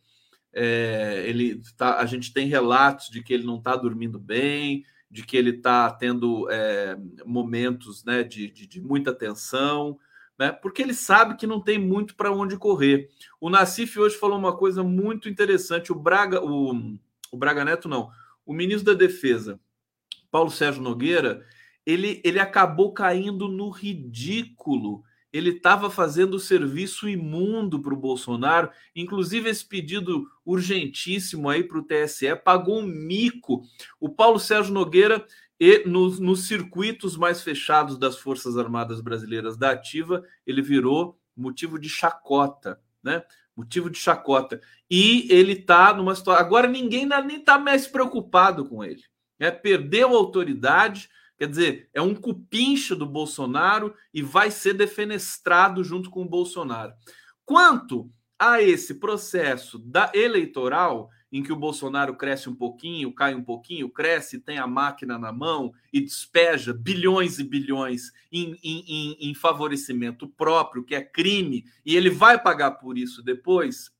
É, ele tá, a gente tem relatos de que ele não está dormindo bem, de que ele está tendo é, momentos né, de, de, de, muita tensão, né, porque ele sabe que não tem muito para onde correr. O Nassif hoje falou uma coisa muito interessante. O Braga, o, o Braga Neto, não, o ministro da Defesa, Paulo Sérgio Nogueira, ele, ele acabou caindo no ridículo ele estava fazendo serviço imundo para o Bolsonaro, inclusive esse pedido urgentíssimo aí para o TSE pagou um mico. O Paulo Sérgio Nogueira, e nos, nos circuitos mais fechados das Forças Armadas Brasileiras da Ativa, ele virou motivo de chacota, né? Motivo de chacota. E ele está numa situação. Agora ninguém nem está mais preocupado com ele. Né? Perdeu a autoridade Quer dizer, é um cupincho do Bolsonaro e vai ser defenestrado junto com o Bolsonaro. Quanto a esse processo da eleitoral, em que o Bolsonaro cresce um pouquinho, cai um pouquinho, cresce, tem a máquina na mão e despeja bilhões e bilhões em, em, em, favorecimento próprio, que é crime, e ele vai pagar por isso depois.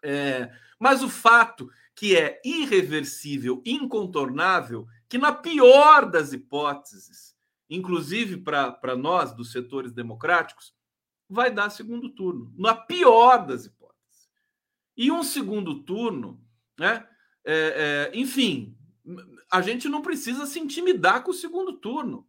É, mas o fato que é irreversível, incontornável, que, na pior das hipóteses, inclusive para nós dos setores democráticos, vai dar segundo turno, na pior das hipóteses. E um segundo turno, né? É, é, enfim, a gente não precisa se intimidar com o segundo turno,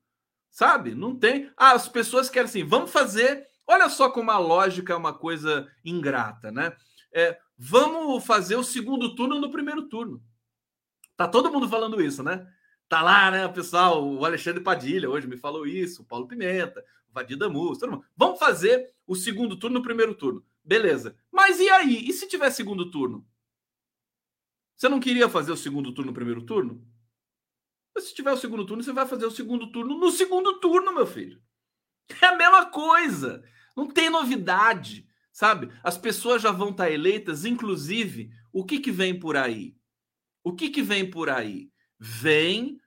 sabe? Não tem. Ah, as pessoas querem assim, vamos fazer. Olha só como a lógica é uma coisa ingrata, né? É, vamos fazer o segundo turno no primeiro turno. Tá todo mundo falando isso, né? Tá lá, né, pessoal? O Alexandre Padilha hoje me falou isso, o Paulo Pimenta, o Vadir Damus. Vamos fazer o segundo turno no primeiro turno. Beleza. Mas e aí? E se tiver segundo turno? Você não queria fazer o segundo turno no primeiro turno? Mas se tiver o segundo turno, você vai fazer o segundo turno no segundo turno, meu filho. É a mesma coisa. Não tem novidade, sabe? As pessoas já vão estar eleitas, inclusive, o que, que vem por aí? O que, que vem por aí? Vem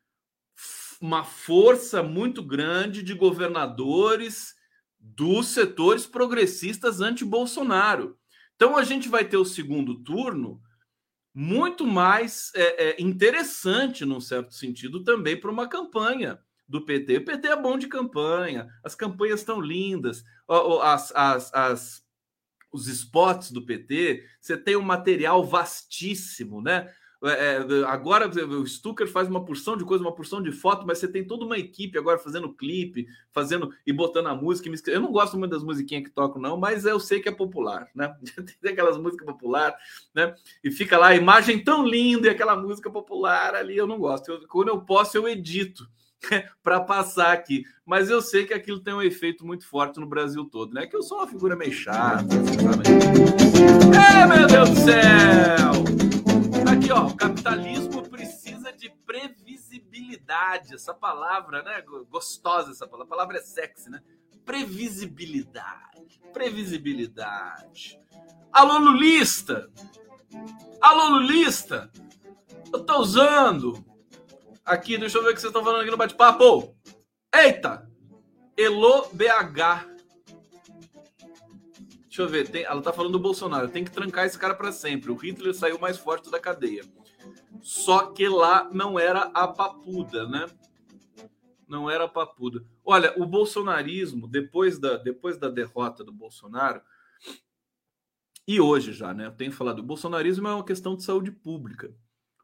uma força muito grande de governadores dos setores progressistas anti-Bolsonaro. Então a gente vai ter o segundo turno muito mais é, é, interessante, num certo sentido, também para uma campanha do PT. O PT é bom de campanha, as campanhas estão lindas, as, as, as, os spots do PT, você tem um material vastíssimo, né? É, é agora o Stucker faz uma porção de coisa, uma porção de foto, mas você tem toda uma equipe agora fazendo clipe, fazendo e botando a música. Eu não gosto muito das musiquinhas que tocam, não, mas eu sei que é popular, né? Tem aquelas músicas popular, né? E fica lá a imagem tão linda e aquela música popular ali, eu não gosto. Eu, quando eu posso, eu edito para passar aqui. Mas eu sei que aquilo tem um efeito muito forte no Brasil todo, né? Que eu sou uma figura meio chata. É, meu Deus do céu! Ó, o capitalismo precisa de previsibilidade. Essa palavra, né? Gostosa essa palavra. A palavra é sexy, né? Previsibilidade. Previsibilidade. Alô, Lulista! Alô, Lulista! Eu tô usando. Aqui, deixa eu ver o que vocês estão falando aqui no bate-papo. Eita! Elo BH. Deixa eu ver, tem, ela tá falando do Bolsonaro. Tem que trancar esse cara para sempre. O Hitler saiu mais forte da cadeia. Só que lá não era a papuda, né? Não era a papuda. Olha, o bolsonarismo, depois da, depois da derrota do Bolsonaro, e hoje já, né? Eu tenho falado, o bolsonarismo é uma questão de saúde pública.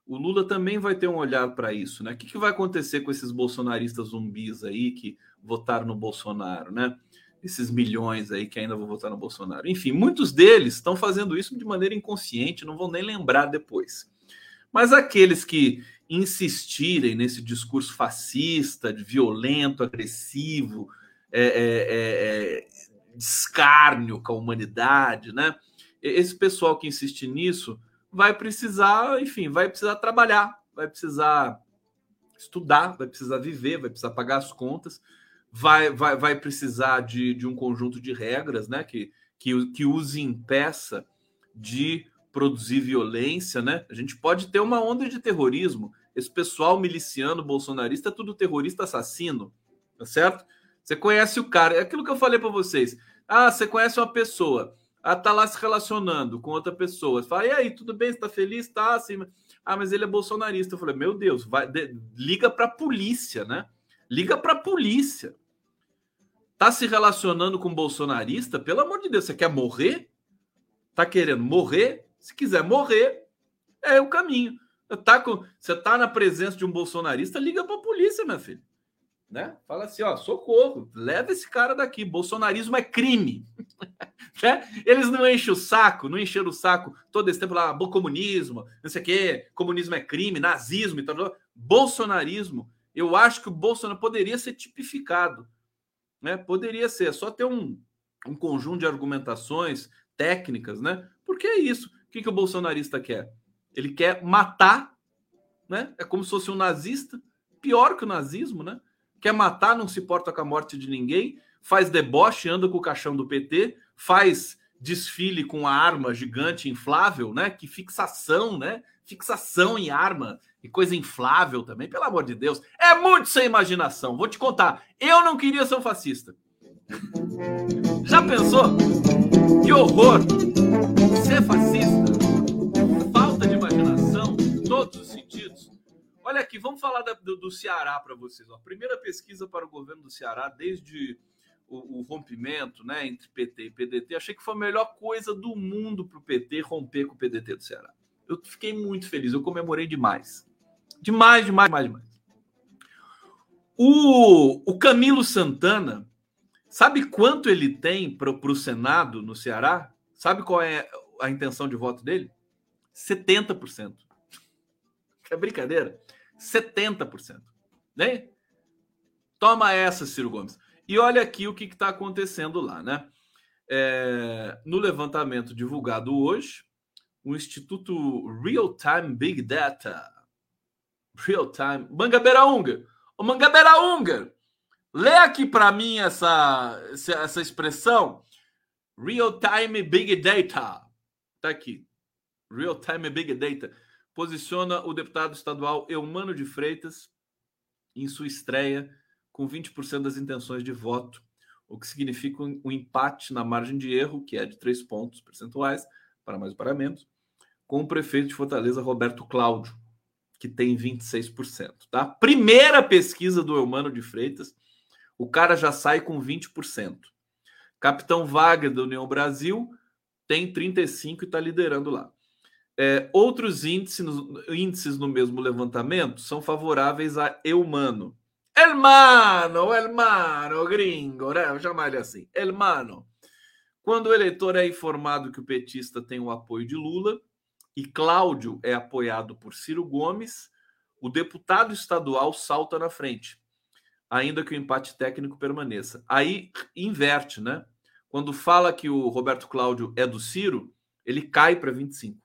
O Lula também vai ter um olhar para isso, né? O que, que vai acontecer com esses bolsonaristas zumbis aí que votaram no Bolsonaro, né? Esses milhões aí que ainda vão votar no Bolsonaro. Enfim, muitos deles estão fazendo isso de maneira inconsciente, não vão nem lembrar depois. Mas aqueles que insistirem nesse discurso fascista, violento, agressivo, é, é, é, é, escárnio com a humanidade, né? Esse pessoal que insiste nisso vai precisar, enfim, vai precisar trabalhar, vai precisar estudar, vai precisar viver, vai precisar pagar as contas, vai, vai, vai precisar de, de um conjunto de regras, né? Que, que, que os impeça de produzir violência, né? A gente pode ter uma onda de terrorismo. Esse pessoal miliciano bolsonarista é tudo terrorista assassino, tá certo? Você conhece o cara, é aquilo que eu falei para vocês. Ah, você conhece uma pessoa, ah, tá lá se relacionando com outra pessoa. Você fala, e aí, tudo bem? Você tá feliz? Tá, assim. Ah, mas ele é bolsonarista. Eu falei, meu Deus, vai, de, liga pra polícia, né? Liga pra polícia. Tá se relacionando com bolsonarista? Pelo amor de Deus, você quer morrer? Tá querendo morrer? Se quiser morrer, é o caminho. Tá com, você tá na presença de um bolsonarista, liga para a polícia, meu filho. Né? Fala assim, ó, socorro, leva esse cara daqui. Bolsonarismo é crime. né? Eles não enchem o saco, não encheram o saco todo esse tempo lá, comunismo, não sei o quê, comunismo é crime, nazismo e tal. Bolsonarismo, eu acho que o Bolsonaro poderia ser tipificado. Né? Poderia ser, é só ter um, um conjunto de argumentações técnicas, né? Porque é isso. O que, que o bolsonarista quer? Ele quer matar, né? É como se fosse um nazista, pior que o nazismo, né? Quer matar, não se importa com a morte de ninguém, faz deboche, anda com o caixão do PT, faz desfile com a arma gigante inflável, né? Que fixação, né? Fixação em arma e coisa inflável também, pelo amor de Deus. É muito sem imaginação. Vou te contar. Eu não queria ser um fascista. Já pensou? Que horror! Ser fascista, falta de imaginação, em todos os sentidos. Olha aqui, vamos falar da, do, do, Ceará para vocês. A primeira pesquisa para o governo do Ceará, desde o, o, rompimento né, entre PT e PDT, achei que foi a melhor coisa do mundo para o PT romper com o PDT do Ceará. Eu fiquei muito feliz, eu comemorei demais. Demais, demais, demais, demais. O, o Camilo Santana, sabe quanto ele tem para o Senado no Ceará? Sabe qual é a intenção de voto dele? 70%. É brincadeira? 70%. Né? Toma essa, Ciro Gomes. E olha aqui o que está acontecendo lá, né? É, no levantamento divulgado hoje, o Instituto Real Time Big Data, Real Time, Mangabeira Unga, o Mangabeira Unga, lê aqui para mim essa, essa expressão Real Time Big Data. Tá aqui. Real Time Big Data. Posiciona o deputado estadual Eumano de Freitas em sua estreia com 20% das intenções de voto, o que significa um empate na margem de erro, que é de 3 pontos percentuais, para mais ou para menos, com o prefeito de Fortaleza, Roberto Cláudio, que tem 26%. Tá? Primeira pesquisa do Eumano de Freitas, o cara já sai com 20%. Capitão Wagner da União Brasil tem 35 e está liderando lá. É, outros índices, índices no mesmo levantamento são favoráveis a Eumano. Elmano, Elmano, gringo, né? Chamar ele assim. Elmano. Quando o eleitor é informado que o petista tem o apoio de Lula e Cláudio é apoiado por Ciro Gomes, o deputado estadual salta na frente ainda que o empate técnico permaneça. Aí inverte, né? Quando fala que o Roberto Cláudio é do Ciro, ele cai para 25.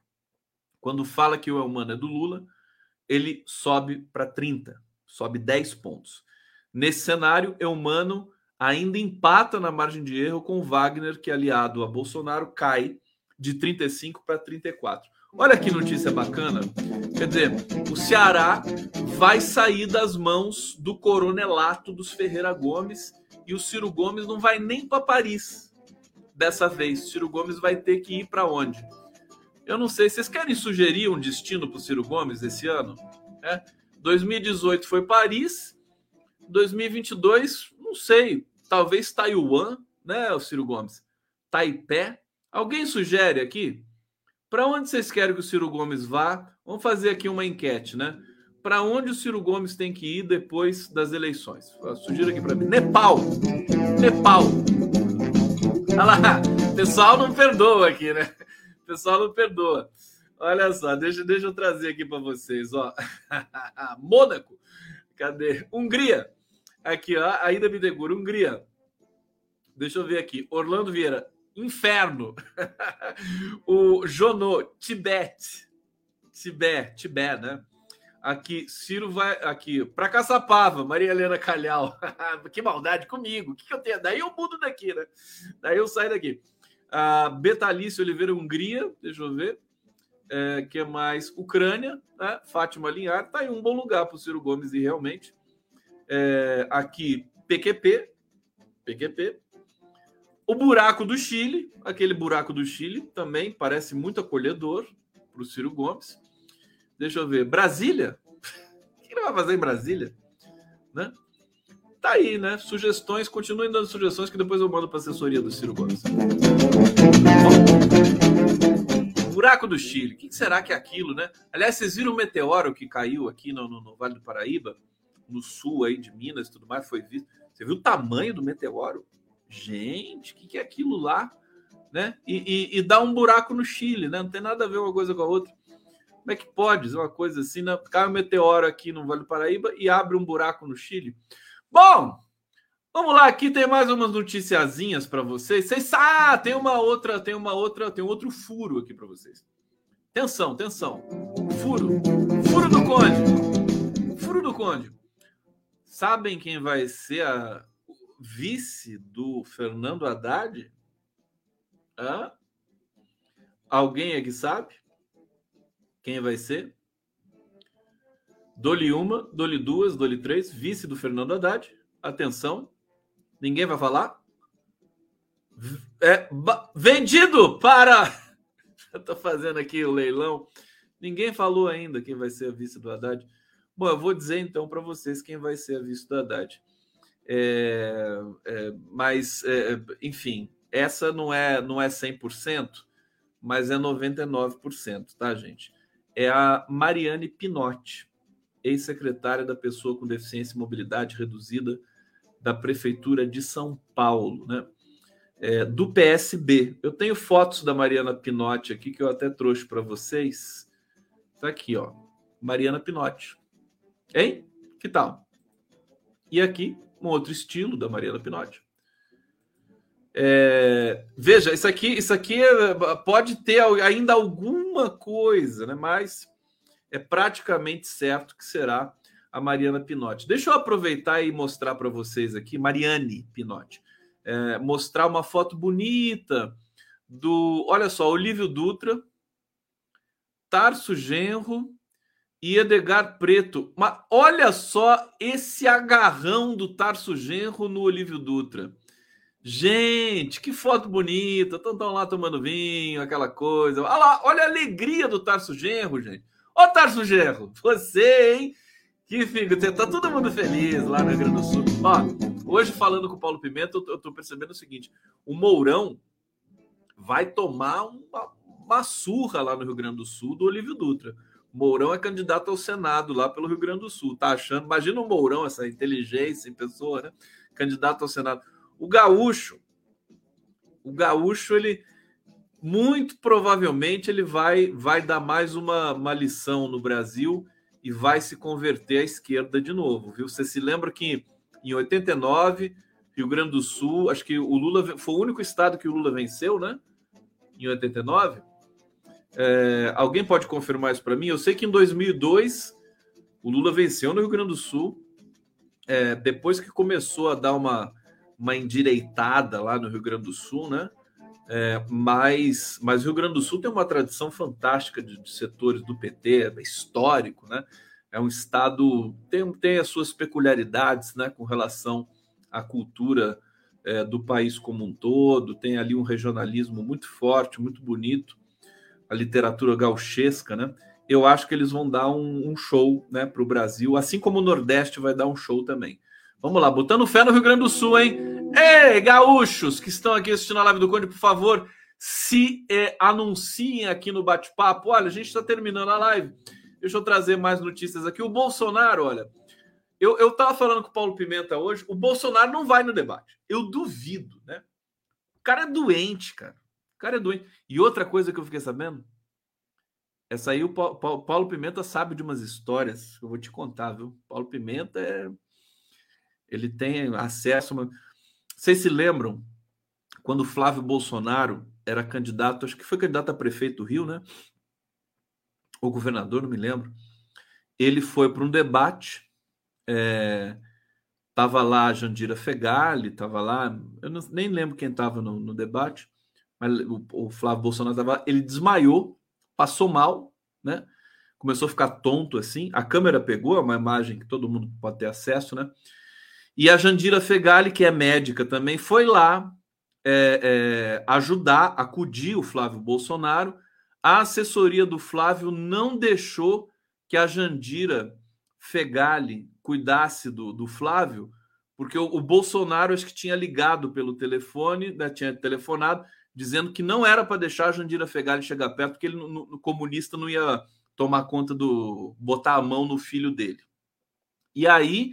Quando fala que o Elmano é do Lula, ele sobe para 30, sobe 10 pontos. Nesse cenário, Eumano ainda empata na margem de erro com Wagner, que aliado a Bolsonaro cai de 35 para 34. Olha que notícia bacana. Quer dizer, o Ceará vai sair das mãos do coronelato dos Ferreira Gomes e o Ciro Gomes não vai nem para Paris dessa vez. Ciro Gomes vai ter que ir para onde? Eu não sei. Vocês querem sugerir um destino para o Ciro Gomes esse ano? É. 2018 foi Paris. 2022, não sei. Talvez Taiwan, né, o Ciro Gomes? Taipé. Alguém sugere aqui? Para onde vocês querem que o Ciro Gomes vá? Vamos fazer aqui uma enquete, né? Para onde o Ciro Gomes tem que ir depois das eleições? Sugiro aqui para mim. Nepal. Nepal. Olha lá, o pessoal não perdoa aqui, né? O pessoal não perdoa. Olha só, deixa, deixa eu trazer aqui para vocês, ó. Mônaco, cadê? Hungria. Aqui, ó, Aida Bidegura, Hungria. Deixa eu ver aqui. Orlando Vieira, Inferno. o Jonô, Tibete. Tibete, Tibete, né? Aqui, Ciro vai. Aqui, para Caçapava, Maria Helena Calhau. que maldade comigo. O que, que, eu tenho? Daí eu mudo daqui, né? Daí eu saio daqui. A Betalice Oliveira, Hungria. Deixa eu ver. É, que é mais Ucrânia, né? Fátima Linhar. Tá aí um bom lugar para o Ciro Gomes e realmente. É, aqui, PQP. PQP. O buraco do Chile, aquele buraco do Chile também parece muito acolhedor para o Ciro Gomes. Deixa eu ver. Brasília? O que ele vai fazer em Brasília? Né? Tá aí, né? Sugestões, continuem dando sugestões que depois eu mando para a assessoria do Ciro Gomes. buraco do Chile, o que será que é aquilo, né? Aliás, vocês viram o meteoro que caiu aqui no, no, no Vale do Paraíba, no sul aí de Minas e tudo mais, foi visto. Você viu o tamanho do meteoro? Gente, o que, que é aquilo lá? Né? E, e, e, dá um buraco no Chile, né? Não tem nada a ver uma coisa com a outra. Como é que pode uma coisa assim? Né? Cai um meteoro aqui no Vale do Paraíba e abre um buraco no Chile. Bom, vamos lá. Aqui tem mais umas noticiazinhas para vocês. Vocês ah, tem uma outra, tem uma outra, tem outro furo aqui para vocês. Atenção, atenção. Furo, furo do Conde, furo do Conde. Sabem quem vai ser a vice do Fernando Haddad? Hã? Alguém aqui sabe? Quem vai ser? Dole uma, dole duas, dole três, vice do Fernando Haddad. Atenção, ninguém vai falar. É, vendido para. Estou fazendo aqui o leilão. Ninguém falou ainda quem vai ser a vice do Haddad. Bom, eu vou dizer então para vocês quem vai ser a vice do Haddad. É, é, mas, é, enfim, essa não é, não é 100%, mas é 99%, tá, gente? é a Mariane Pinotti, ex-secretária da Pessoa com Deficiência e Mobilidade Reduzida da Prefeitura de São Paulo, né? É, do PSB. Eu tenho fotos da Mariana Pinotti aqui que eu até trouxe para vocês. Tá aqui, ó. Mariana Pinotti. Hein? Que tal? E aqui, um outro estilo da Mariana Pinotti. É, veja, isso aqui, isso aqui é, pode ter ainda alguma coisa, né? mas é praticamente certo que será a Mariana Pinotti. Deixa eu aproveitar e mostrar para vocês aqui, Mariane Pinotti, é, mostrar uma foto bonita do, olha só, Olívio Dutra, Tarso Genro e Edgar Preto. Mas olha só esse agarrão do Tarso Genro no Olívio Dutra. Gente, que foto bonita. Estão lá tomando vinho, aquela coisa. Olha lá, olha a alegria do Tarso Genro, gente. Ô, Tarso Genro, você, hein? Que fica, tá todo mundo feliz lá no Rio Grande do Sul. Ó, hoje falando com o Paulo Pimenta, eu tô percebendo o seguinte: o Mourão vai tomar uma, uma surra lá no Rio Grande do Sul do Olívio Dutra. Mourão é candidato ao Senado lá pelo Rio Grande do Sul. Tá achando? Imagina o Mourão, essa inteligência em pessoa, né? Candidato ao Senado. O gaúcho, o gaúcho, ele muito provavelmente ele vai, vai dar mais uma, uma lição no Brasil e vai se converter à esquerda de novo, viu? Você se lembra que em 89, Rio Grande do Sul, acho que o Lula foi o único estado que o Lula venceu, né? Em 89. É, alguém pode confirmar isso para mim? Eu sei que em 2002 o Lula venceu no Rio Grande do Sul, é, depois que começou a dar uma uma endireitada lá no Rio Grande do Sul, né? É, mas, mas o Rio Grande do Sul tem uma tradição fantástica de, de, setores do PT, é histórico, né? É um estado tem, tem as suas peculiaridades, né, com relação à cultura é, do país como um todo. Tem ali um regionalismo muito forte, muito bonito, a literatura gauchesca, né? Eu acho que eles vão dar um, um show, né, para o Brasil, assim como o Nordeste vai dar um show também. Vamos lá, botando fé no Rio Grande do Sul, hein? Ei, gaúchos que estão aqui assistindo a live do Conde, por favor, se é, anunciem aqui no bate-papo. Olha, a gente está terminando a live. Deixa eu trazer mais notícias aqui. O Bolsonaro, olha, eu, eu tava falando com o Paulo Pimenta hoje, o Bolsonaro não vai no debate. Eu duvido, né? O cara é doente, cara. Cara é doente. E outra coisa que eu fiquei sabendo, Essa aí o Paulo Pimenta sabe de umas histórias que eu vou te contar, viu? Paulo Pimenta é. Ele tem acesso. Uma... Vocês se lembram quando Flávio Bolsonaro era candidato, acho que foi candidato a prefeito do Rio, né? Ou governador, não me lembro. Ele foi para um debate. É... Tava lá a Jandira Fegali, tava lá, eu não, nem lembro quem estava no, no, debate, mas o, o Flávio Bolsonaro estava, ele desmaiou passou mal, né? Começou a ficar tonto assim. A câmera pegou, é uma imagem que todo mundo pode ter acesso, né? E a Jandira Fegali, que é médica também, foi lá é, é, ajudar, acudir o Flávio Bolsonaro. A assessoria do Flávio não deixou que a Jandira Fegali cuidasse do, do Flávio, porque o, o, Bolsonaro acho que tinha ligado pelo telefone, né, tinha telefonado, dizendo que não era para deixar Jandira Fegali chegar perto, porque ele, no, no, comunista, não ia tomar conta do. botar a mão no filho dele. E aí,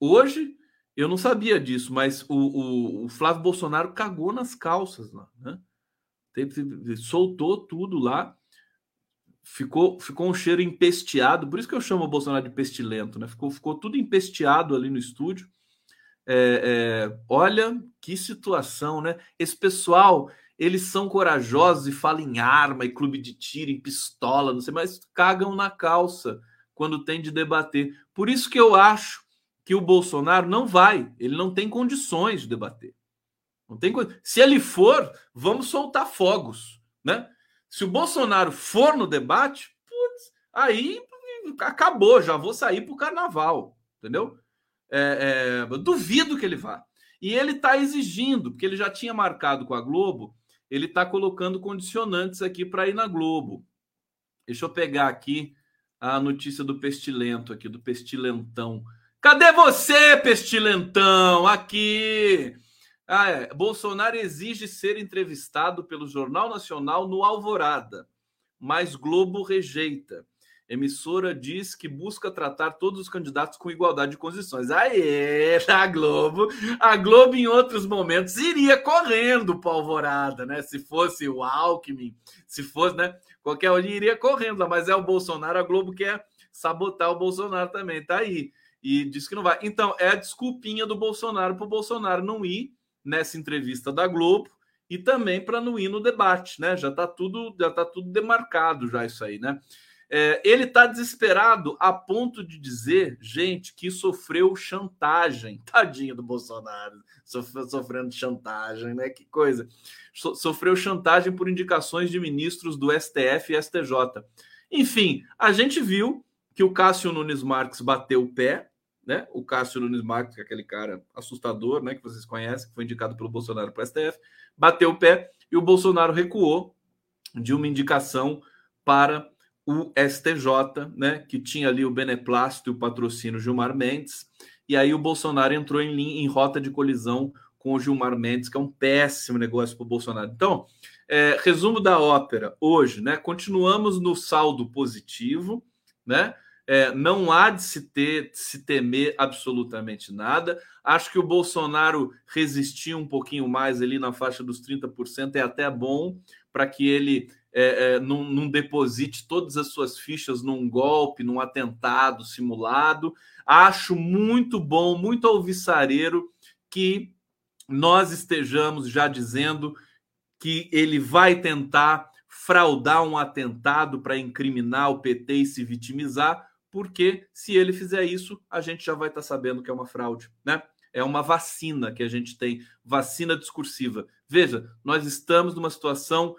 hoje, eu não sabia disso, mas o, o, o Flávio Bolsonaro cagou nas calças lá, né? Soltou tudo lá, ficou, ficou um cheiro empesteado, por isso que eu chamo o Bolsonaro de pestilento, né? Ficou, ficou tudo empesteado ali no estúdio. É, é, olha que situação, né? Esse pessoal eles são corajosos e falam em arma e clube de tiro, em pistola, não sei, mas cagam na calça quando tem de debater. Por isso que eu acho que o Bolsonaro não vai, ele não tem condições de debater. Não tem Se ele for, vamos soltar fogos, né? Se o Bolsonaro for no debate, putz, aí acabou, já vou sair para o carnaval, entendeu? É, é, duvido que ele vá. E ele está exigindo, porque ele já tinha marcado com a Globo ele está colocando condicionantes aqui para ir na Globo. Deixa eu pegar aqui a notícia do pestilento aqui, do pestilentão. Cadê você, pestilentão? Aqui. Ah, é. Bolsonaro exige ser entrevistado pelo Jornal Nacional no Alvorada, mas Globo rejeita. Emissora diz que busca tratar todos os candidatos com igualdade de condições. Aê, a Globo, a Globo em outros momentos iria correndo para Alvorada, né? Se fosse o Alckmin, se fosse, né? Qualquer um iria correndo, mas é o Bolsonaro, a Globo quer sabotar o Bolsonaro também, tá aí. E diz que não vai. Então, é a desculpinha do Bolsonaro para o Bolsonaro não ir nessa entrevista da Globo e também para não ir no debate, né? Já tá tudo, já tá tudo demarcado já isso aí, né? É, ele está desesperado a ponto de dizer, gente, que sofreu chantagem. Tadinho do Bolsonaro, sofrendo chantagem, né? Que coisa. So, sofreu chantagem por indicações de ministros do STF e STJ. Enfim, a gente viu que o Cássio Nunes Marques bateu o pé, né? O Cássio Nunes Marques, que é aquele cara assustador, né? Que vocês conhecem, que foi indicado pelo Bolsonaro para o STF, bateu o pé e o Bolsonaro recuou de uma indicação para o STJ, né, que tinha ali o beneplácito e o patrocínio Gilmar Mendes, e aí o Bolsonaro entrou em, em rota de colisão com o Gilmar Mendes, que é um péssimo negócio para o Bolsonaro. Então, é, resumo da ópera hoje, né? Continuamos no saldo positivo, né? É, não há de se ter, de se temer absolutamente nada. Acho que o Bolsonaro resistir um pouquinho mais ali na faixa dos 30% é até bom para que ele é, é, deposite todas as suas fichas num golpe, num atentado simulado. Acho muito bom, muito alvissareiro que nós estejamos já dizendo que ele vai tentar fraudar um atentado para incriminar o PT e se vitimizar, porque se ele fizer isso, a gente já vai estar tá sabendo que é uma fraude, né? É uma vacina que a gente tem, vacina discursiva. Veja, nós estamos numa situação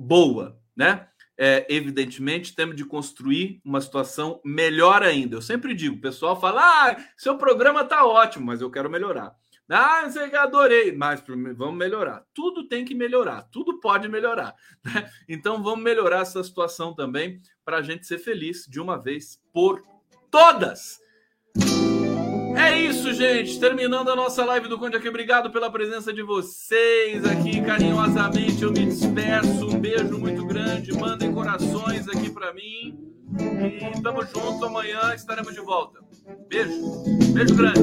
boa, né? É, evidentemente, temos de construir uma situação melhor ainda. Eu sempre digo, o pessoal fala: ah, seu programa tá ótimo, mas eu quero melhorar. Ah, que adorei, mas vamos melhorar. Tudo tem que melhorar, tudo pode melhorar. Né? Então vamos melhorar essa situação também para a gente ser feliz de uma vez por todas. É isso, gente. Terminando a nossa live do Conde aqui. Obrigado pela presença de vocês aqui. Carinhosamente eu me despeço. Um beijo muito grande. Mandem corações aqui para mim. E tamo junto. Amanhã estaremos de volta. Beijo. Beijo grande.